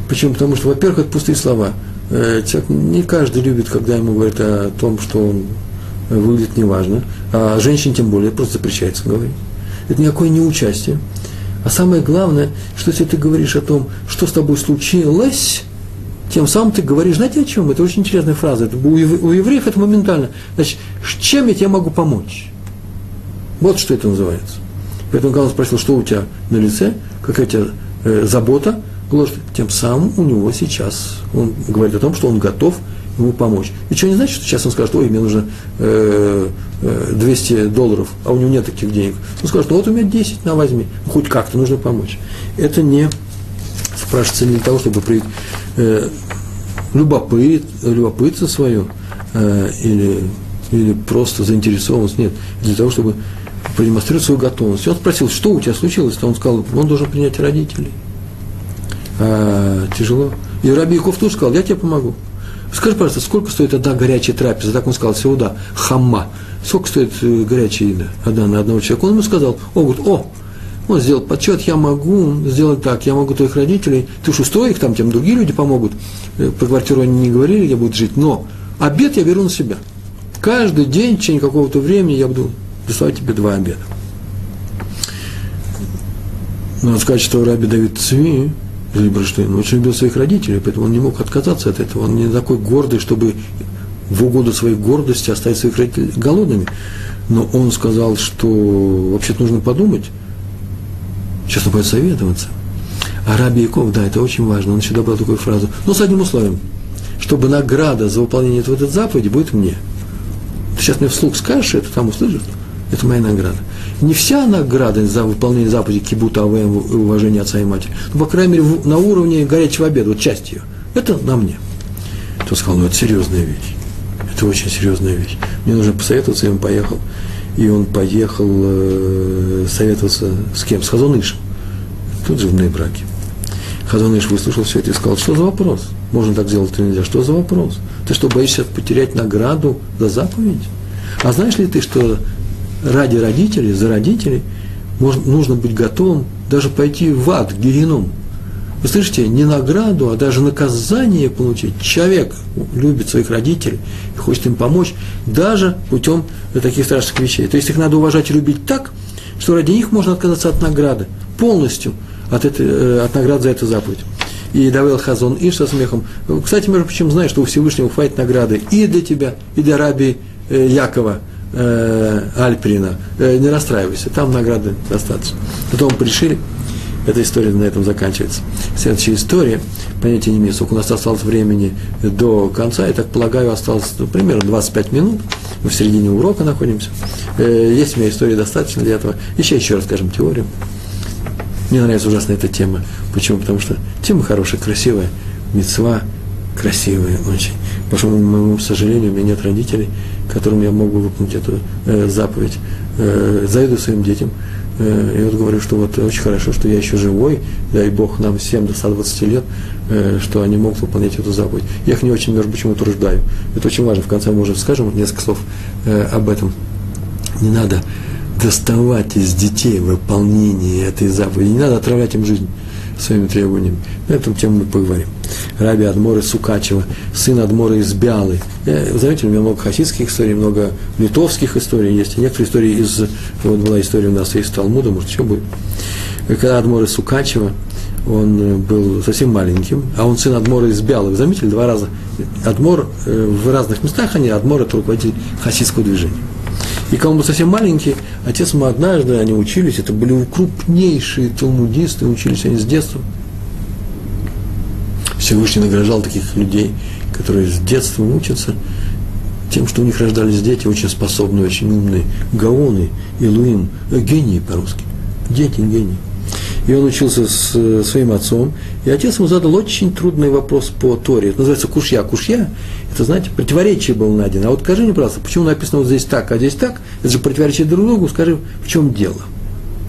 Почему? Потому что, во-первых, это пустые слова. Э, не каждый любит, когда ему говорят о том, что он выглядит неважно, а женщине тем более просто запрещается говорить. Это никакое не участие. А самое главное, что если ты говоришь о том, что с тобой случилось, тем самым ты говоришь, знаете о чем? Это очень интересная фраза. Это, у, евреев это моментально. Значит, чем я тебе могу помочь? Вот что это называется. Поэтому, когда он спросил, что у тебя на лице, какая у тебя э, забота, тем самым у него сейчас, он говорит о том, что он готов ему помочь. И что не значит, что сейчас он скажет, ой, мне нужно э, 200 э, долларов, а у него нет таких денег. Он скажет, ну вот у меня 10, на возьми. Ну, хоть как-то нужно помочь. Это не спрашивается не для того, чтобы при э, любопыт, любопытство свое э, или, или просто заинтересованность. Нет, для того, чтобы продемонстрировать свою готовность. И он спросил, что у тебя случилось? То он сказал, он должен принять родителей. А, тяжело. И Раби Яков тоже сказал, я тебе помогу. Скажи, пожалуйста, сколько стоит одна горячая трапеза? Так он сказал, сеуда, хамма. Сколько стоит э, горячая еда одна на одного человека? Он ему сказал, о, говорит, о, он сделал подсчет, я могу сделать так, я могу твоих родителей, ты уж устрой их, там тем другие люди помогут. Э, по квартиру они не говорили, я буду жить, но обед я беру на себя. Каждый день в течение какого-то времени я буду присылать тебе два обеда. Надо сказать, что Раби Давид Цви, Зильберштейн очень любил своих родителей, поэтому он не мог отказаться от этого. Он не такой гордый, чтобы в угоду своей гордости оставить своих родителей голодными. Но он сказал, что вообще-то нужно подумать, сейчас он будет советоваться. А Раби Яков, да, это очень важно, он еще добавил такую фразу, но с одним условием, чтобы награда за выполнение этого заповеди будет мне. Ты сейчас мне вслух скажешь это, там услышишь, Это моя награда. Не вся награда за выполнение заповеди кибута АВМ и уважение отца и матери, но, по крайней мере, на уровне горячего обеда, вот часть ее. Это на мне. Тот сказал, ну это серьезная вещь. Это очень серьезная вещь. Мне нужно посоветоваться, и он поехал. И он поехал э, советоваться с кем? С Хазонышем. Тут же в Нейбраке. Хазоныш выслушал все это и сказал, что за вопрос? Можно так делать или нельзя? Что за вопрос? Ты что, боишься потерять награду за заповедь? А знаешь ли ты, что ради родителей, за родителей можно, нужно быть готовым даже пойти в ад, в геном. Вы слышите, не награду, а даже наказание получить. Человек любит своих родителей и хочет им помочь, даже путем таких страшных вещей. То есть их надо уважать и любить так, что ради них можно отказаться от награды, полностью от, этой, э, от наград за эту заповедь. И Давел Хазон и со смехом. Кстати, между прочим, знаешь, что у Всевышнего хватит награды и для тебя, и для раби э, Якова э, Альприна. Не расстраивайся, там награды достаточно. Потом пришли, эта история на этом заканчивается. Следующая история, понятия не имею, сколько у нас осталось времени до конца, я так полагаю, осталось ну, примерно 25 минут, мы в середине урока находимся. Э, есть у меня история достаточно для этого. Еще еще расскажем теорию. Мне нравится ужасно эта тема. Почему? Потому что тема хорошая, красивая, мецва красивая очень. К моему сожалению, у меня нет родителей, которым я мог бы выполнить эту э, заповедь. Э, завидую своим детям, Э, и вот говорю, что вот очень хорошо, что я еще живой, дай Бог нам всем до 120 лет, э, что они могут выполнять эту заповедь. Я их не очень, между прочим, утверждаю. Это очень важно. В конце мы уже скажем несколько слов э, об этом. Не надо доставать из детей выполнение этой заповеди, не надо отравлять им жизнь своими требованиями. На эту тему мы поговорим. Раби Адмора Сукачева, сын Адмора из Бялы. Я, заметили, у меня много хасидских историй, много литовских историй есть, и некоторые истории из, вот была история у нас из Талмуда, может, еще будет. Когда Адмор из Сукачева, он был совсем маленьким, а он сын Адмора из Бялы. Заметили, два раза. Адмор э, в разных местах они, Адмор это руководитель хасидского движения. И когда он был совсем маленький, отец ему однажды, они учились, это были крупнейшие талмудисты, учились они с детства. Всевышний награждал таких людей, которые с детства учатся, тем, что у них рождались дети очень способные, очень умные, гаоны, илуим, э, гении по-русски, дети гении. И он учился с э, своим отцом, и отец ему задал очень трудный вопрос по Торе. Это называется кушья. Кушья – это, знаете, противоречие было найдено. А вот скажи мне, пожалуйста, почему написано вот здесь так, а здесь так? Это же противоречие друг другу. Скажи, в чем дело?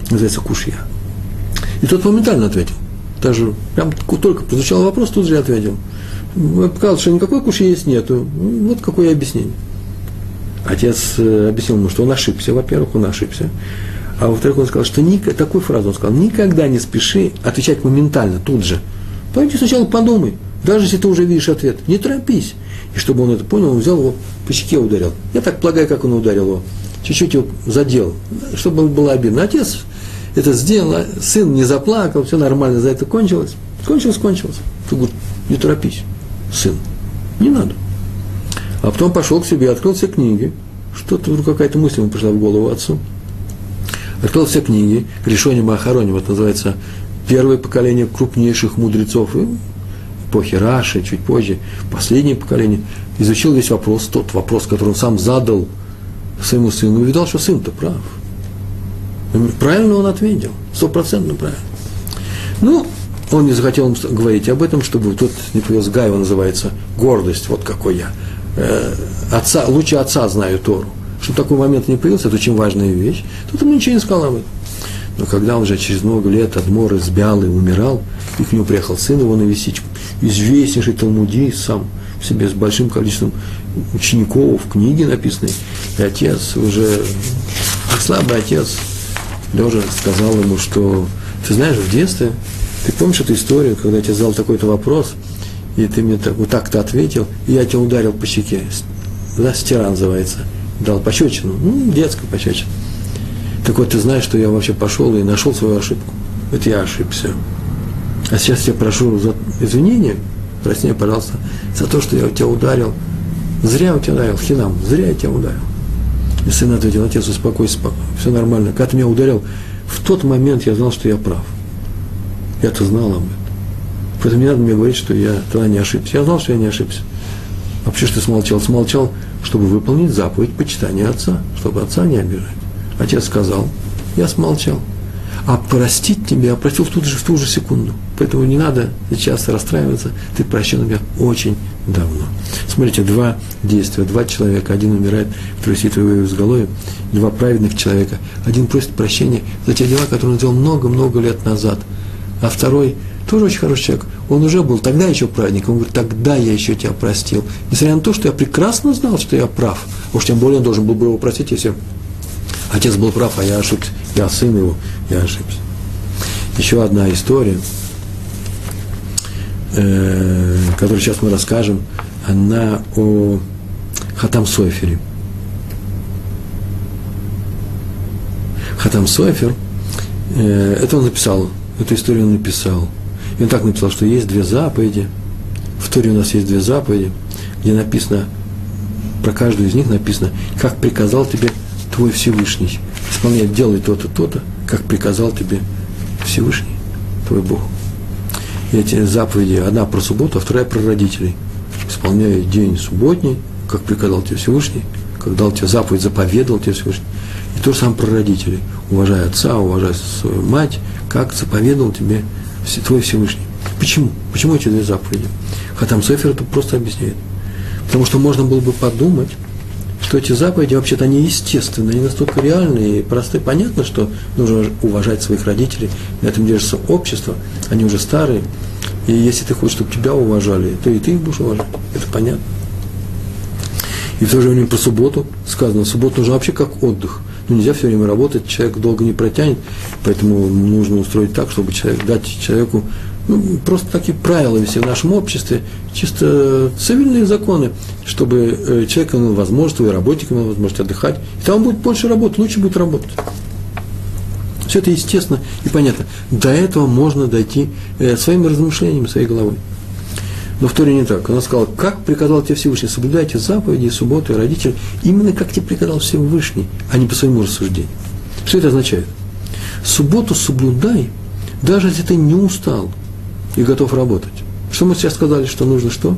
Называется кушья. И тот моментально ответил. Даже прям только прозвучал вопрос, тут же ответил. Показал, что никакой кушья есть нету. Вот какое объяснение. Отец э, объяснил ему, что он ошибся. Во-первых, он ошибся. А во-вторых, он сказал, что ник, такую фразу он сказал, никогда не спеши отвечать моментально, тут же. Пойди сначала подумай, даже если ты уже видишь ответ, не торопись. И чтобы он это понял, он взял его по щеке ударил. Я так полагаю, как он ударил его. Чуть-чуть его задел, чтобы было обидно. Отец это сделал, а сын не заплакал, все нормально, за это кончилось. Кончилось, кончилось. Ты говоришь, не торопись, сын, не надо. А потом пошел к себе, открыл все книги. Что-то какая-то мысль ему пришла в голову отцу открыл все книги, Решони Махарони, вот называется первое поколение крупнейших мудрецов и эпохи Раши, чуть позже, последнее поколение, изучил весь вопрос, тот вопрос, который он сам задал своему сыну, увидал, что сын-то прав. Правильно он ответил, стопроцентно правильно. Ну, он не захотел говорить об этом, чтобы тот не повез Гаева называется гордость, вот какой я. Э, отца, лучше отца знаю Тору чтобы такой момент не появился, это очень важная вещь, то он ничего не сказал об этом. Но когда уже через много лет Адмор из Бялы умирал, и к нему приехал сын его навестить, известнейший талмудист сам, в себе с большим количеством учеников, книги написанные, и отец уже, слабый отец, лежа сказал ему, что ты знаешь, в детстве, ты помнишь эту историю, когда я тебе задал такой-то вопрос, и ты мне так, вот так-то ответил, и я тебя ударил по щеке, да, стира называется – дал пощечину, ну, детскую пощечину. Так вот, ты знаешь, что я вообще пошел и нашел свою ошибку. Это я ошибся. А сейчас я прошу за извинения, прости меня, пожалуйста, за то, что я тебя ударил. Зря я тебя ударил, хинам, зря я тебя ударил. И сын ответил, отец, успокойся, все нормально. Когда ты меня ударил, в тот момент я знал, что я прав. Я-то знал об этом. Поэтому не надо мне говорить, что я тогда не ошибся. Я знал, что я не ошибся. Вообще, что смолчал? Смолчал, чтобы выполнить заповедь почитания отца, чтобы отца не обижать. Отец сказал, я смолчал. А простить тебя, простил в ту же, в ту же секунду. Поэтому не надо сейчас расстраиваться, ты прощен меня очень давно. Смотрите, два действия, два человека, один умирает, второй сидит в изголовье, два праведных человека. Один просит прощения за те дела, которые он сделал много-много лет назад, а второй тоже очень хороший человек. Он уже был тогда еще праведник. Он говорит, тогда я еще тебя простил. Несмотря на то, что я прекрасно знал, что я прав. Уж тем более он должен был бы его простить, если отец был прав, а я ошибся. Я сын его, я ошибся. Еще одна история – э, которую сейчас мы расскажем, она о Хатам Сойфере. Хатам Сойфер, э, это он написал, эту историю он написал. И он так написал, что есть две заповеди. В Торе у нас есть две заповеди, где написано, про каждую из них написано, как приказал тебе твой Всевышний. Исполнять, делай то-то, то-то, как приказал тебе Всевышний, твой Бог эти заповеди, одна про субботу, а вторая про родителей. Исполняя день субботний, как приказал тебе Всевышний, как дал тебе заповедь, заповедал тебе Всевышний. И то же самое про родителей. Уважай отца, уважай свою мать, как заповедал тебе твой Всевышний. Почему? Почему эти две заповеди? Хатам Сефер это просто объясняет. Потому что можно было бы подумать, что эти заповеди вообще-то они естественные, они настолько реальные и простые. Понятно, что нужно уважать своих родителей, на этом держится общество, они уже старые. И если ты хочешь, чтобы тебя уважали, то и ты их будешь уважать. Это понятно. И в то же время по субботу сказано, суббота нужна вообще как отдых. Ну, нельзя все время работать, человек долго не протянет, поэтому нужно устроить так, чтобы человек, дать человеку ну, просто такие правила вести в нашем обществе, чисто цивильные законы, чтобы э, человек имел возможность, и работник имел возможность отдыхать. И там будет больше работать, лучше будет работать. Все это естественно и понятно. До этого можно дойти э, своими размышлениями, своей головой. Но в Торе не так. Он сказал, как приказал тебе Всевышний, соблюдайте заповеди, субботы, родители, именно как тебе приказал Всевышний, а не по своему рассуждению. Что это означает? Субботу соблюдай, даже если ты не устал, и готов работать. Что мы сейчас сказали, что нужно что?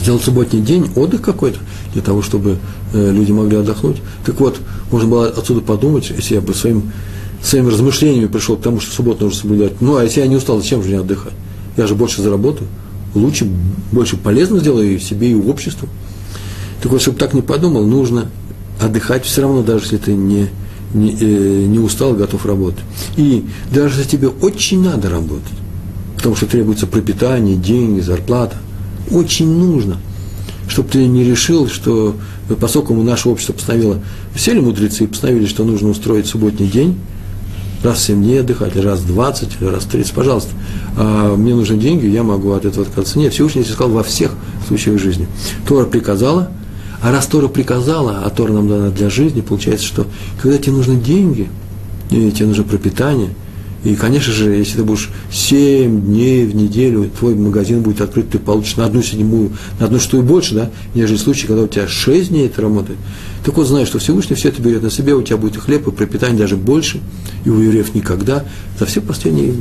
Сделать субботний день, отдых какой-то, для того, чтобы э, люди могли отдохнуть. Так вот, можно было отсюда подумать, если я бы своим, своими размышлениями пришел к тому, что субботу нужно соблюдать. Ну, а если я не устал, зачем же мне отдыхать? Я же больше заработаю, лучше, больше полезно сделаю и себе, и обществу. Так вот, чтобы так не подумал, нужно отдыхать все равно, даже если ты не, не, э, не устал, готов работать. И даже если тебе очень надо работать, потому что требуется пропитание, деньги, зарплата. Очень нужно, чтобы ты не решил, что поскольку наше общество постановило, сели мудрецы и постановили, что нужно устроить субботний день, раз в 7 дней отдыхать, или раз в 20, или раз в 30, пожалуйста. А мне нужны деньги, я могу от этого отказаться. Нет, Всевышний сказал во всех случаях жизни. Тора приказала, а раз Тора приказала, а Тора нам дана для жизни, получается, что когда тебе нужны деньги, и тебе нужно пропитание – и, конечно же, если ты будешь 7 дней в неделю, твой магазин будет открыт, ты получишь на одну седьмую, на одну и больше, да, нежели в случае, когда у тебя 6 дней это работает. Так вот, знаешь, что Всевышний все это берет на себя, у тебя будет и хлеб, и пропитание даже больше, и у евреев никогда, за все последние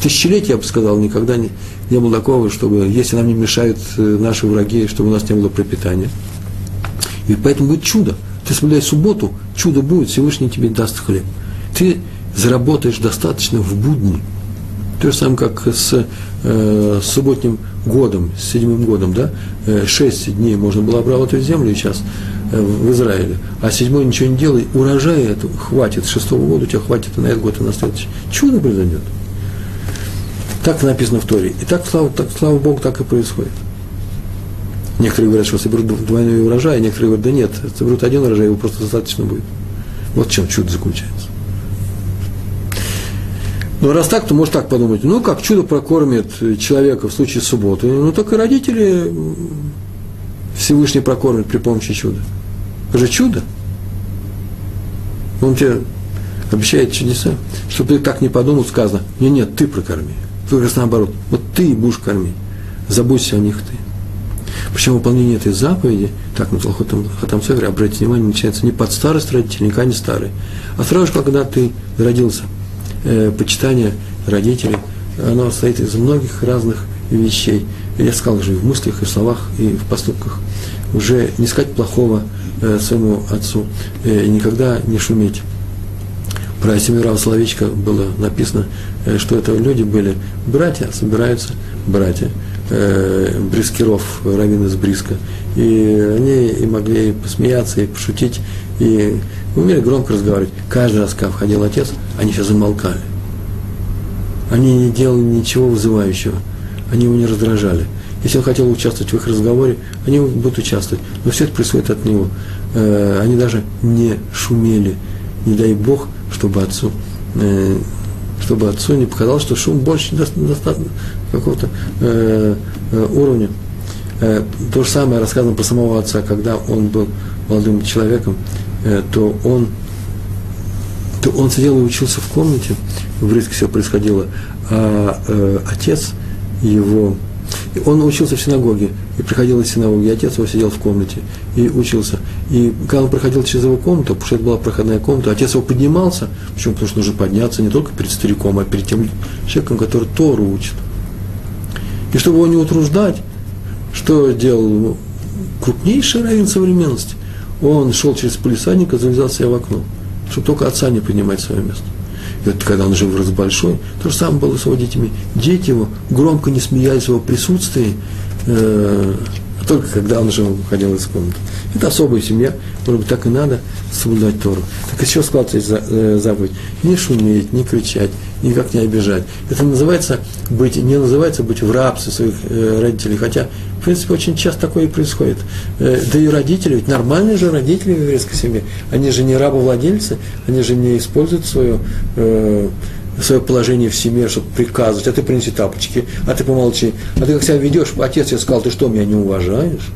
тысячелетия, я бы сказал, никогда не, не было такого, чтобы, если нам не мешают э, наши враги, чтобы у нас не было пропитания. И поэтому будет чудо. Ты соблюдай субботу, чудо будет, Всевышний тебе даст хлеб. Ты заработаешь достаточно в будни. То же самое, как с, э, субботним годом, с седьмым годом, да, э, шесть дней можно было обрабатывать землю сейчас э, в Израиле, а седьмой ничего не делай, урожая это хватит, с шестого года у тебя хватит и на этот год, и на следующий. Чудо произойдет. Так написано в Торе. И так, слава, так, слава Богу, так и происходит. Некоторые говорят, что соберут двойной урожай, а некоторые говорят, да нет, соберут один урожай, его просто достаточно будет. Вот в чем чудо заключается. Но раз так, то может так подумать, ну, как чудо прокормит человека в случае субботы, ну, так и родители Всевышний прокормит при помощи чуда. Это же чудо. Он тебе обещает чудеса. Чтобы ты так не подумал, сказано, нет, нет, ты прокорми. Как раз наоборот, вот ты будешь кормить. Заботься о них ты. Причем выполнение этой заповеди, так на Хатам, Хатам Север, обратите внимание, начинается не под старость родителей, никогда не старый, а сразу же, когда ты родился – э, почитание родителей, оно состоит из многих разных вещей. Я сказал уже и в мыслях, и в словах, и в поступках. Уже не сказать плохого э, своему отцу э, никогда не шуметь. Про Семирава Соловичка было написано, э, что это люди были братья, собираются братья, э, Брискиров, раввин из Бриска. И они и могли посмеяться, и пошутить, и умели громко разговаривать. Каждый раз, когда входил отец, они все замолкали. Они не делали ничего вызывающего, они его не раздражали. Если он хотел участвовать в их разговоре, они будут участвовать. Но все это происходит от него. Э, они даже не шумели. Не дай Бог, чтобы отцу, э, чтобы отцу не показалось, что шум больше достаточно какого-то э, уровня. То же самое рассказано про самого отца, когда он был молодым человеком, то он, то он сидел и учился в комнате, в Риске все происходило, а э, отец его он учился в синагоге, и приходил из синагоги, отец его сидел в комнате и учился. И когда он проходил через его комнату, потому что это была проходная комната, отец его поднимался, почему? Потому что нужно подняться не только перед стариком, а перед тем человеком, который Тору учит. И чтобы его не утруждать, что делал крупнейший раввин современности? Он шел через полисадника, залезал себе в окно, чтобы только отца не поднимать свое место. И вот когда он уже вырос большой, то же самое было с его детьми. Дети его громко не смеялись в его присутствии, э, только когда он уже уходил из комнаты. Это особая семья, может быть, так и надо соблюдать Тору. Так еще складывается э, заповедь. Не шуметь, не кричать, никак не обижать. Это называется быть, не называется быть в рабстве своих э, родителей, хотя, в принципе, очень часто такое и происходит. Э, да и родители, ведь нормальные же родители в еврейской семье, они же не рабовладельцы, они же не используют свое э, свое положение в семье, чтобы приказывать, а ты принеси тапочки, а ты помолчи, а ты как себя ведешь, отец тебе сказал, ты что, меня не уважаешь?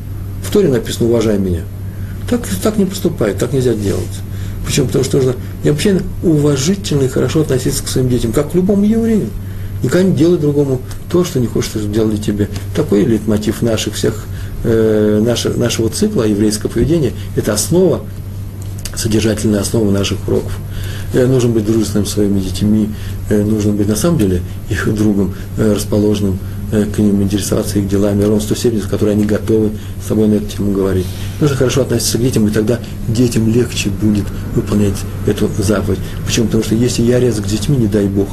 В Торе написано, уважай меня. Так, так не поступает, так нельзя делать. Почему? Потому что нужно необычайно уважительно и хорошо относиться к своим детям, как к любому еврею. Никогда не делай другому то, что не хочешь, чтобы сделали тебе. Такой лейтмотив наших всех, э, нашего, нашего цикла еврейского поведения – это основа, содержательная основа наших уроков. Э, нужно быть дружественным своими детьми, э, нужно быть на самом деле их другом, э, расположенным к ним интересоваться их делами, ровно 170, которые они готовы с тобой на эту тему говорить. Нужно хорошо относиться к детям, и тогда детям легче будет выполнять эту заповедь. Почему? Потому что если я резок с детьми, не дай Бог,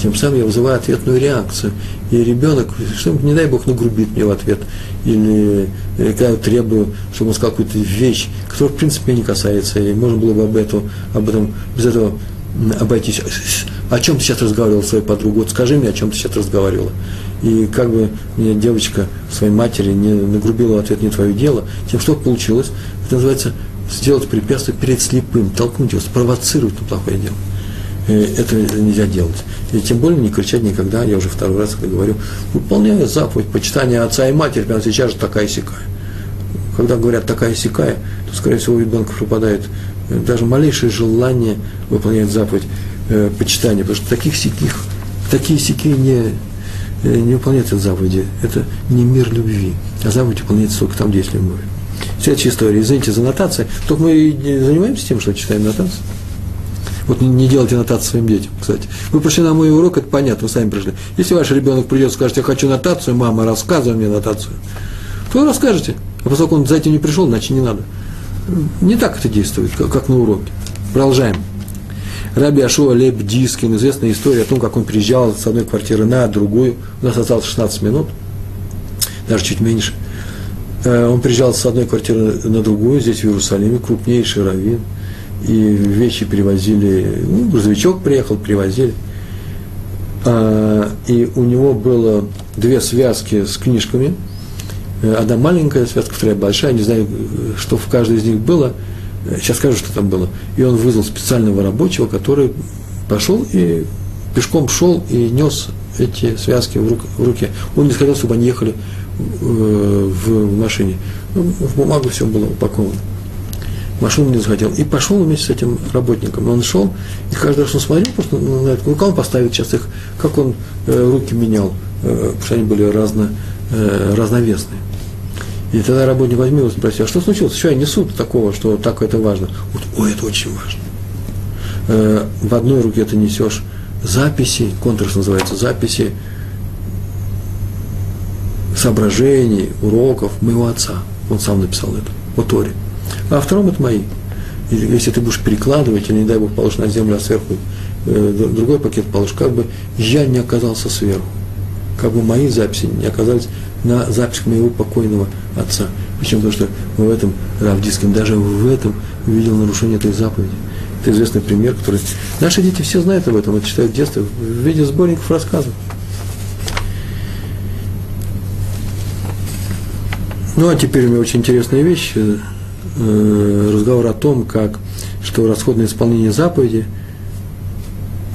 тем самым я вызываю ответную реакцию. И ребенок, что не дай Бог, нагрубит мне в ответ. Или, или когда я требую, чтобы он сказал какую-то вещь, которая, в принципе, не касается. И можно было бы об этом, об этом без этого обойтись. О чем ты сейчас разговаривал своей подругой? Вот скажи мне, о чем ты сейчас разговаривала. И как бы мне девочка своей матери не нагрубила ответ не твое дело, тем что получилось? Это называется сделать препятствие перед слепым, толкнуть его, спровоцировать на плохое дело. И это нельзя делать. И тем более не кричать никогда, я уже второй раз это говорю, выполняя заповедь почитания отца и матери, прямо сейчас же такая сякая. Когда говорят такая сякая, то, скорее всего, у ребенка пропадает э, даже малейшее желание выполнять заповедь э, почитания, потому что таких сяких, такие сяки не, Э, не выполняется заповеди. Это не мир любви, а заповедь выполняется только там, где есть любовь. Следующая история. Извините за нотации. Только мы занимаемся тем, что читаем нотации. Вот не делайте нотации своим детям, кстати. Вы пришли на мой урок, это понятно, вы сами пришли. Если ваш ребенок придет и скажет, я хочу нотацию, мама, рассказывай мне нотацию, то вы расскажете. А поскольку он за этим не пришел, значит не надо. Не так это действует, как на уроке. Продолжаем. Раби Ашуа Леб Дискин, известная история о том, как он приезжал с одной квартиры на другую. У нас осталось 16 минут, даже чуть меньше. Э, он приезжал с одной квартиры на другую, здесь в Иерусалиме, крупнейший раввин. И вещи перевозили, ну, грузовичок приехал, перевозили. А, и у него было две связки с книжками. Э, одна маленькая связка, вторая большая. Не знаю, что в каждой из них было – Сейчас скажу, что там было. И он вызвал специального рабочего, который пошел и пешком шел и нес эти связки в, рук, в руке. Он не хотел, чтобы они ехали в, в машине. Ну, в бумагу все было упаковано. Машину не захотел. И пошел вместе с этим работником. Он шел, и каждый раз он смотрел просто на это. Ну, он поставит сейчас их, как он э, руки менял, э, потому что они были разно, э, разновесные. И тогда работник возьми его спросил, а что случилось? Что я несу такого, что так это важно? Вот, ой, это очень важно. Э, в одной руке ты несешь записи, контракт называется, записи соображений, уроков моего отца. Он сам написал это, о Торе. А втором это мои. И если ты будешь перекладывать, или, не дай Бог, положишь на землю, а сверху э, другой пакет положишь, как бы я не оказался сверху. Как бы мои записи не оказались на записях моего покойного отца. Почему? Потому что в этом Равдискин, даже в этом видел нарушение этой заповеди. Это известный пример, который... Наши дети все знают об этом, это читают в детстве, в виде сборников рассказов. Ну, а теперь у меня очень интересная вещь. Э, разговор о том, как, что расходы на исполнение заповеди,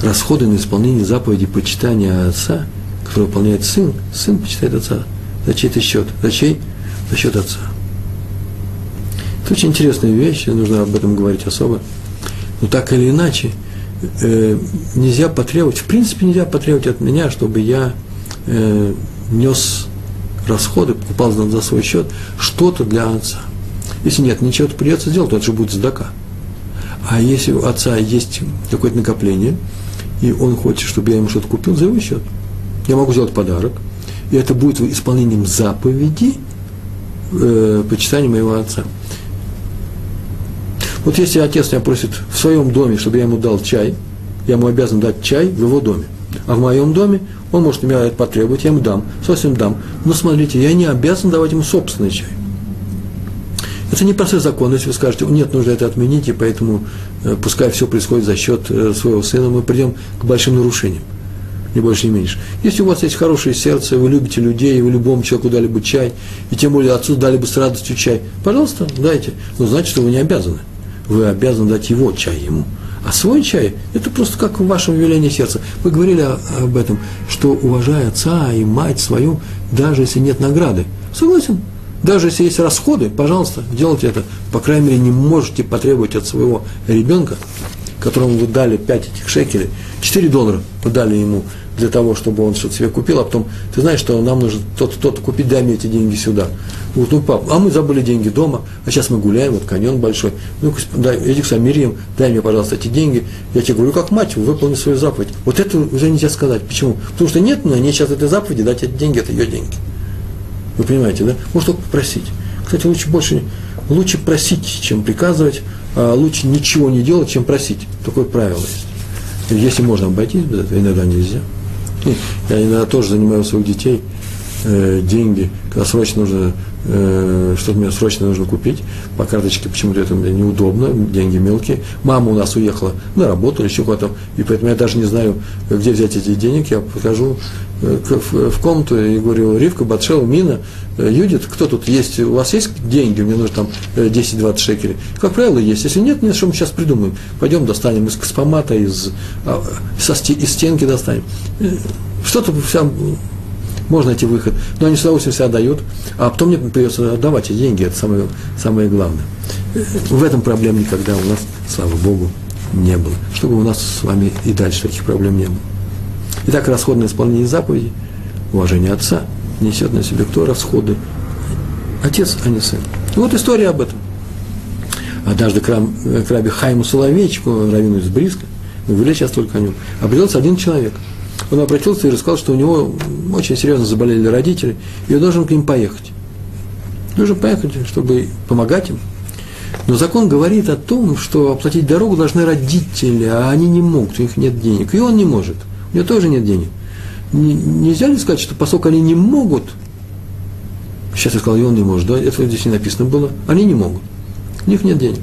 расходы на исполнение заповеди почитания отца, который выполняет сын, сын почитает отца. За чей-то счет. За чей? За счет отца. Это очень интересная вещь, нужно об этом говорить особо. Но так или иначе, э, нельзя потребовать, в принципе, нельзя потребовать от меня, чтобы я э, нес расходы, покупал за, свой счет что-то для отца. Если нет, ничего то придется сделать, то это же будет сдака. А если у отца есть какое-то накопление, и он хочет, чтобы я ему что-то купил, за его счет. Я могу сделать подарок, и это будет исполнением заповеди э, почитания моего отца. Вот если отец меня просит в своем доме, чтобы я ему дал чай, я ему обязан дать чай в его доме. А в моем доме он может меня потребовать, я ему дам, совсем дам. Но смотрите, я не обязан давать ему собственный чай. Это не простой закон, если вы скажете, нет, нужно это отменить, и поэтому э, пускай все происходит за счет э, своего сына, мы придем к большим нарушениям, ни больше, ни меньше. Если у вас есть хорошее сердце, вы любите людей, вы любому человеку дали бы чай, и тем более отцу дали бы с радостью чай, пожалуйста, дайте. Но значит, что вы не обязаны. Вы обязаны дать его чай ему. А свой чай – это просто как в вашем велении сердца. Вы говорили об этом, что уважая отца и мать свою, даже если нет награды. Согласен? Даже если есть расходы, пожалуйста, делайте это. По крайней мере, не можете потребовать от своего ребенка, которому вы дали 5 этих шекелей, 4 доллара вы дали ему для того, чтобы он что-то себе купил, а потом, ты знаешь, что нам нужно то-то, то-то купить, дай мне эти деньги сюда. Вот, ну, пап, а мы забыли деньги дома, а сейчас мы гуляем, вот каньон большой. Ну, дай, иди к Самириям, дай мне, пожалуйста, эти деньги. Я тебе говорю, как мать, выполни свою заповедь. Вот это уже нельзя сказать. Почему? Потому что нет, на ней сейчас этой заповеди дать эти деньги, это ее деньги. Вы понимаете, да? Может только попросить. Кстати, лучше больше, лучше просить, чем приказывать, а лучше ничего не делать, чем просить. Такое правило есть. Если можно обойтись без иногда нельзя. Я иногда тоже занимаю своих детей э, деньги, когда срочно нужно, что-то мне срочно нужно купить, по карточке почему-то это мне неудобно, деньги мелкие. Мама у нас уехала на работу или еще куда-то, и поэтому я даже не знаю, где взять эти денег. Я покажу э, в, комнату и говорю, Ривка, Батшева, Мина, э, Юдит, кто тут есть, у вас есть деньги, мне нужно там 10-20 э, шекелей. Как правило, есть. Если нет, нет, что мы сейчас придумаем. Пойдем достанем из космомата, из, а, со, из стенки достанем. Э, что-то вся можно найти выход, но они с удовольствием себя отдают, а потом мне придется отдавать эти деньги, это самое, самое главное. В этом проблем никогда у нас, слава Богу, не было. Чтобы у нас с вами и дальше таких проблем не было. Итак, расходное исполнение заповедей, уважение отца, несет на себе кто расходы? Отец, а не сын. Вот история об этом. Однажды к, рам, к рабе Хайму Соловейчику, раввину из Бриска, мы говорили сейчас только о нем, обрелся один человек – он обратился и рассказал, что у него очень серьезно заболели родители, и он должен к ним поехать. Должен поехать, чтобы помогать им. Но закон говорит о том, что оплатить дорогу должны родители, а они не могут, у них нет денег. И он не может, у него тоже нет денег. Нельзя ли сказать, что поскольку они не могут, сейчас я сказал, и он не может, да, это здесь не написано было, они не могут, у них нет денег.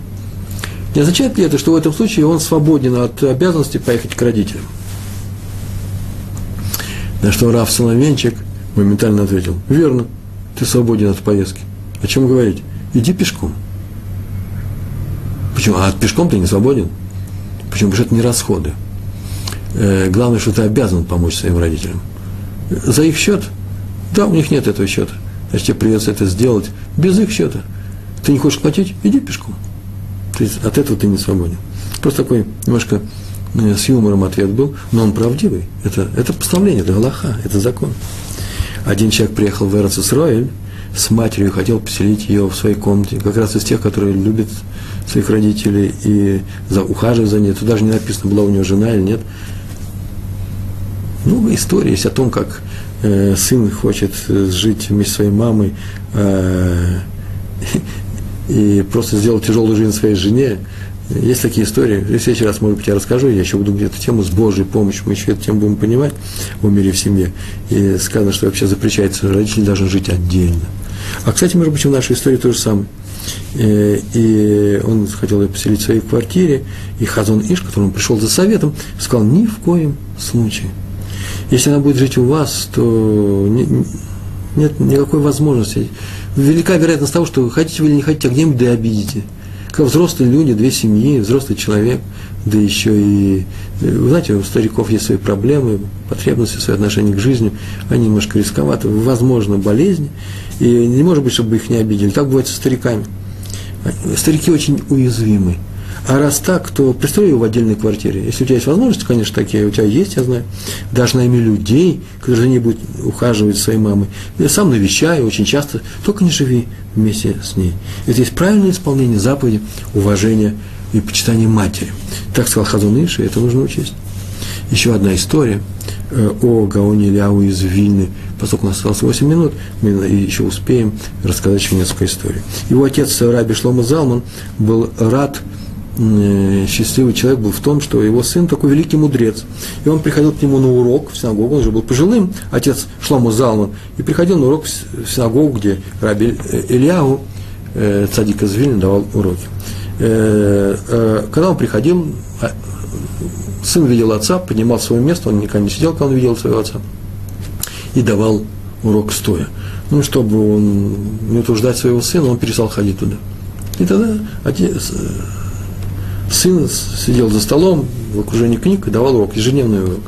Не означает ли это, что в этом случае он свободен от обязанности поехать к родителям? На что Раф Соловенчик моментально ответил, верно, ты свободен от поездки. О чем говорить? Иди пешком. Почему? А пешком ты не свободен? Почему? Потому что это не расходы. Э, главное, что ты обязан помочь своим родителям. За их счет? Да, у них нет этого счета. Значит, тебе придется это сделать без их счета. Ты не хочешь платить? Иди пешком. То есть от этого ты не свободен. Просто такой немножко с юмором ответ был, но он правдивый. Это, это постановление, это Галаха, это закон. Один человек приехал в Эрцисроэль с матерью хотел поселить ее в своей комнате, как раз из тех, которые любят своих родителей и за, ухаживают за ней. Тут даже не написано, была у нее жена или нет. Ну, история есть о том, как э, сын хочет жить вместе с своей мамой, э, и просто сделал тяжелую жизнь своей жене. Есть такие истории. В следующий раз, может быть, я расскажу, я еще буду где-то тему с Божьей помощью, мы еще эту тему будем понимать в мире в семье. И сказано, что вообще запрещается, родители должны жить отдельно. А, кстати, может быть, в нашей истории то же самое. Э, и он хотел ее поселить в своей квартире, и Хазон Иш, которому пришел за советом, сказал, ни в коем случае. Если она будет жить у вас, то нет никакой возможности. Велика вероятность того, что хотите вы или не хотите, а где-нибудь да обидите. Взрослые люди, две семьи, взрослый человек, да еще и, э, вы знаете, у стариков есть свои проблемы, потребности, свои отношения к жизни, они немножко рисковаты, возможно, болезни, и не может быть, чтобы их не обидели. Так бывает со стариками. Старики очень уязвимы. А раз так, то пристрой его в отдельной квартире. Если у тебя есть возможность, конечно, такие у тебя есть, я знаю. Даже найми людей, которые за ней будут ухаживать своей мамой. Я сам навещаю очень часто, только не живи вместе с ней. Это есть правильное исполнение заповеди уважения и почитания матери. Так сказал Хазун Иши, это нужно учесть. Еще одна история э, о Гаоне Ляу из Вильны. Поскольку у нас осталось 8 минут, мы еще успеем рассказать еще несколько историй. Его отец Раби Шлома Залман был рад счастливый человек был в том, что его сын такой великий мудрец. И он приходил к нему на урок в синагогу, он уже был пожилым, отец Шлому Залман, и приходил на урок в синагогу, где Раби Ильяу, э, цадик из Вильна, давал уроки. Э, когда он приходил, а, сын видел отца, поднимал свое место, он никогда не сидел, когда он видел своего отца, и давал урок стоя. Ну, чтобы он не утруждать своего сына, он перестал ходить туда. И тогда отец, сын сидел за столом в окружении книг и давал урок, ежедневный урок.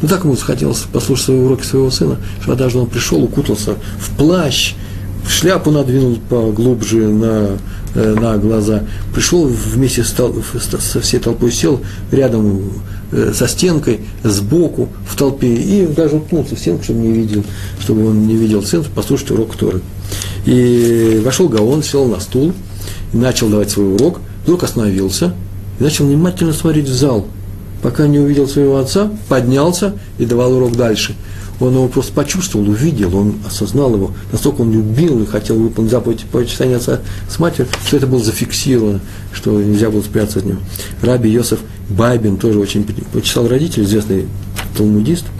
Но так ему захотелось послушать свои уроки своего сына, что однажды он пришел, укутался в плащ, в шляпу надвинул поглубже на, э, на глаза, пришел вместе с, со всей толпой, сел рядом э, со стенкой, сбоку, в толпе, и даже уткнулся в стенку, чтобы не видел, чтобы он не видел сын, послушать урок Торы. И вошел Гаон, сел на стул, начал давать свой урок, вдруг остановился – начал внимательно смотреть в зал, пока не увидел своего отца, поднялся и давал урок дальше. Он его просто почувствовал, увидел, он осознал его, настолько он любил и хотел выполнить заповедь почитания отца с матерью, что это было зафиксировано, что нельзя было спрятаться от него. Раби Йосеф Байбин тоже очень почитал родителей, известный талмудист –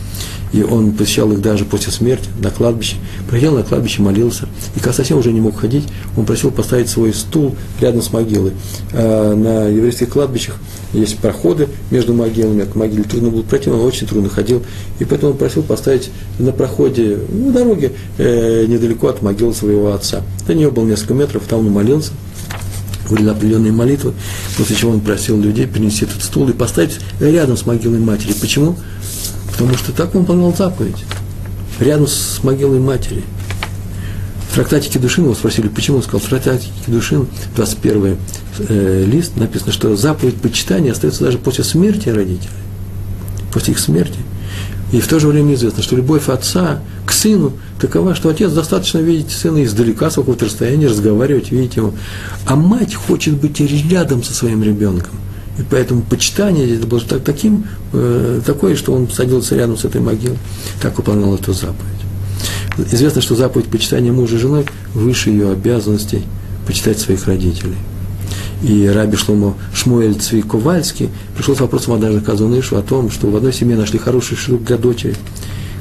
и он посещал их даже после смерти на кладбище. Приходил на кладбище, молился, и когда совсем уже не мог ходить, он просил поставить свой стул рядом с могилой. А на еврейских кладбищах есть проходы между могилами, к могиле трудно было пройти, он очень трудно ходил, и поэтому он просил поставить на проходе, на дороге, э, недалеко от могилы своего отца. До нее было несколько метров, там он молился, говорили определенные молитвы, после чего он просил людей принести этот стул и поставить рядом с могилой матери. Почему? Потому что так он выполнял заповедь. Рядом с могилой матери. В трактате Кедушин его спросили, почему он сказал, в трактате Кедушин, 21 э, лист, написано, что заповедь почитания остается даже после смерти родителей. После их смерти. И в то же время известно, что любовь отца к сыну такова, что отец достаточно видеть сына издалека, с какого-то расстояния, разговаривать, видеть его. А мать хочет быть рядом со своим ребенком – и поэтому почитание это было так, таким, э, такое, что он садился рядом с этой могилой, так выполнял эту заповедь. Известно, что заповедь почитания мужа и жены выше ее обязанностей почитать своих родителей. И Раби Шломо Шмуэль Цви Ковальский пришел с вопросом однажды к Азунышу о том, что в одной семье нашли хороший шлюп для дочери –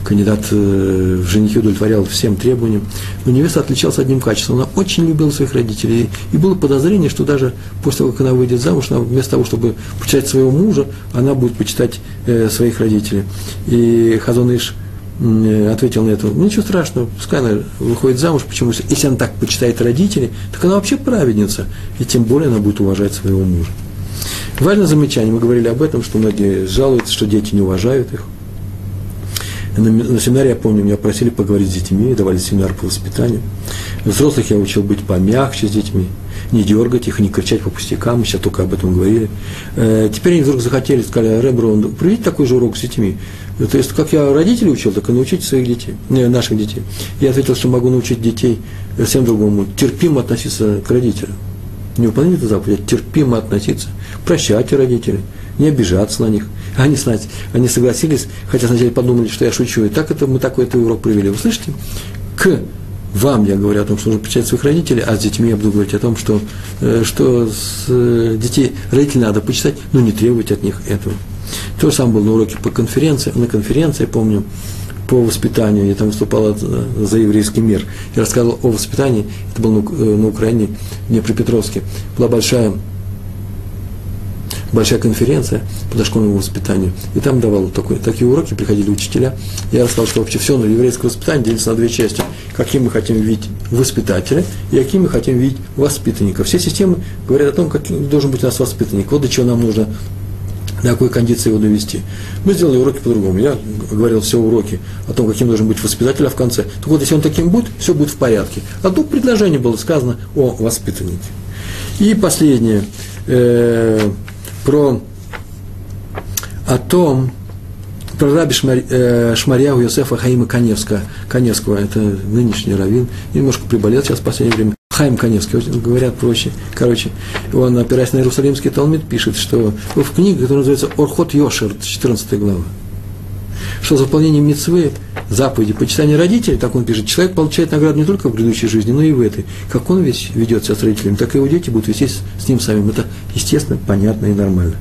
кандидат э, в женихи удовлетворял всем требованиям, но невеста отличалась одним качеством. Она очень любила своих родителей, и было подозрение, что даже после того, как она выйдет замуж, она, вместо того, чтобы почитать своего мужа, она будет почитать э, своих родителей. И Хазон Иш э, ответил на это, ну ничего страшного, пускай она выходит замуж, почему? Если она так почитает родителей, так она вообще праведница, и тем более она будет уважать своего мужа. Важное замечание, мы говорили об этом, что многие жалуются, что дети не уважают их – на, на семинаре, я помню, меня просили поговорить с детьми, давали семинар по воспитанию. Взрослых я учил быть помягче с детьми, не дергать их, не кричать по пустякам, мы сейчас только об этом говорили. Э, теперь они вдруг захотели, сказали, Рэброн, проведите такой же урок с детьми. То есть, как я родителей учил, так и научите своих детей, не, наших детей. Я ответил, что могу научить детей всем другому, терпимо относиться к родителям. Не выполнять эту заповедь, а терпимо относиться, прощайте родителей, не обижаться на них – они, знаете, они согласились, хотя сначала подумали, что я шучу. И так это, мы такой это урок провели. Вы слышите? К вам я говорю о том, что нужно почитать своих родителей, а с детьми я буду говорить о том, что, э, что с э, детей родителей надо почитать, но не требовать от них этого. То же самое было на уроке по конференции, на конференции, помню, по воспитанию, я там выступал за еврейский мир. Я рассказывал о воспитании, это было на Украине, в Днепропетровске. Была большая большая конференция по дошкольному воспитанию. И там давал такой, такие уроки, приходили учителя. Я рассказал, что вообще все на еврейское воспитание делится на две части. Каким мы хотим видеть воспитателя и каким мы хотим видеть воспитанника. Все системы говорят о том, каким должен быть у нас воспитанник. Вот до чего нам нужно до какой кондиции его довести. Мы сделали уроки по-другому. Я говорил все уроки о том, каким должен быть воспитатель, а в конце. Так вот, если он таким будет, все будет в порядке. А тут предложение было сказано о воспитаннике. И последнее. Э, про о том, про раби Шмар, э, Шмарьяу Йосефа Хаима Каневского, Каневского, это нынешний раввин, немножко приболел сейчас в последнее время. Хаим Каневский, говорят проще. Короче, он, опираясь на Иерусалимский Талмит, пишет, что в книге, которая называется «Орхот Йошер», 14 глава, что за выполнение мецвы, заповеди, почитания родителей, так он пишет, человек получает награду не только в предыдущей жизни, но и в этой. Как он весь ведет себя с родителями, так и его дети будут вести с ним самим. Это естественно, понятно и нормально.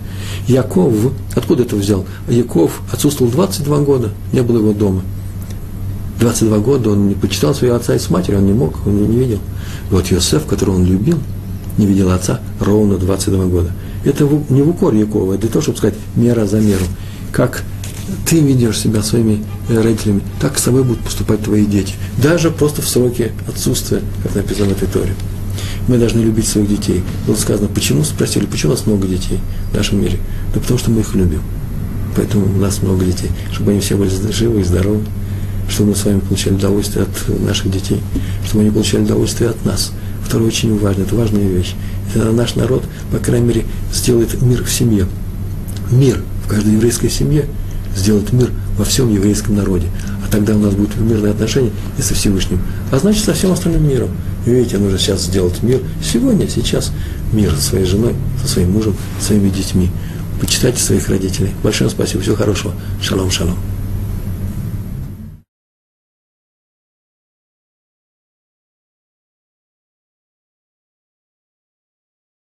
Яков, откуда это взял? Яков отсутствовал 22 года, не было его дома. 22 года он не почитал своего отца и с матерью, он не мог, он не видел. И вот Йосеф, которого он любил, не видел отца ровно 22 года. Это не в укор Якова, это то, чтобы сказать мера за меру. Как ты ведешь себя своими э, родителями, так с тобой будут поступать твои дети. Даже просто в сроке отсутствия, как написано в этой торе. Мы должны любить своих детей. Было сказано, почему, спросили, почему у нас много детей в нашем мире? Да потому что мы их любим. Поэтому у нас много детей. Чтобы они все были живы и здоровы. Чтобы мы с вами получали удовольствие от наших детей. Чтобы они получали удовольствие от нас. Второе очень важно, это важная вещь. Это наш народ, по крайней мере, сделает мир в семье. Мир в каждой еврейской семье – сделать мир во всем еврейском народе. А тогда у нас будут мирные отношения и со Всевышним. А значит, со всем остальным миром. И видите, нужно сейчас сделать мир. Сегодня, сейчас мир со своей женой, со своим мужем, со своими детьми. Почитайте своих родителей. Большое спасибо. Всего хорошего. Шалом, шалом.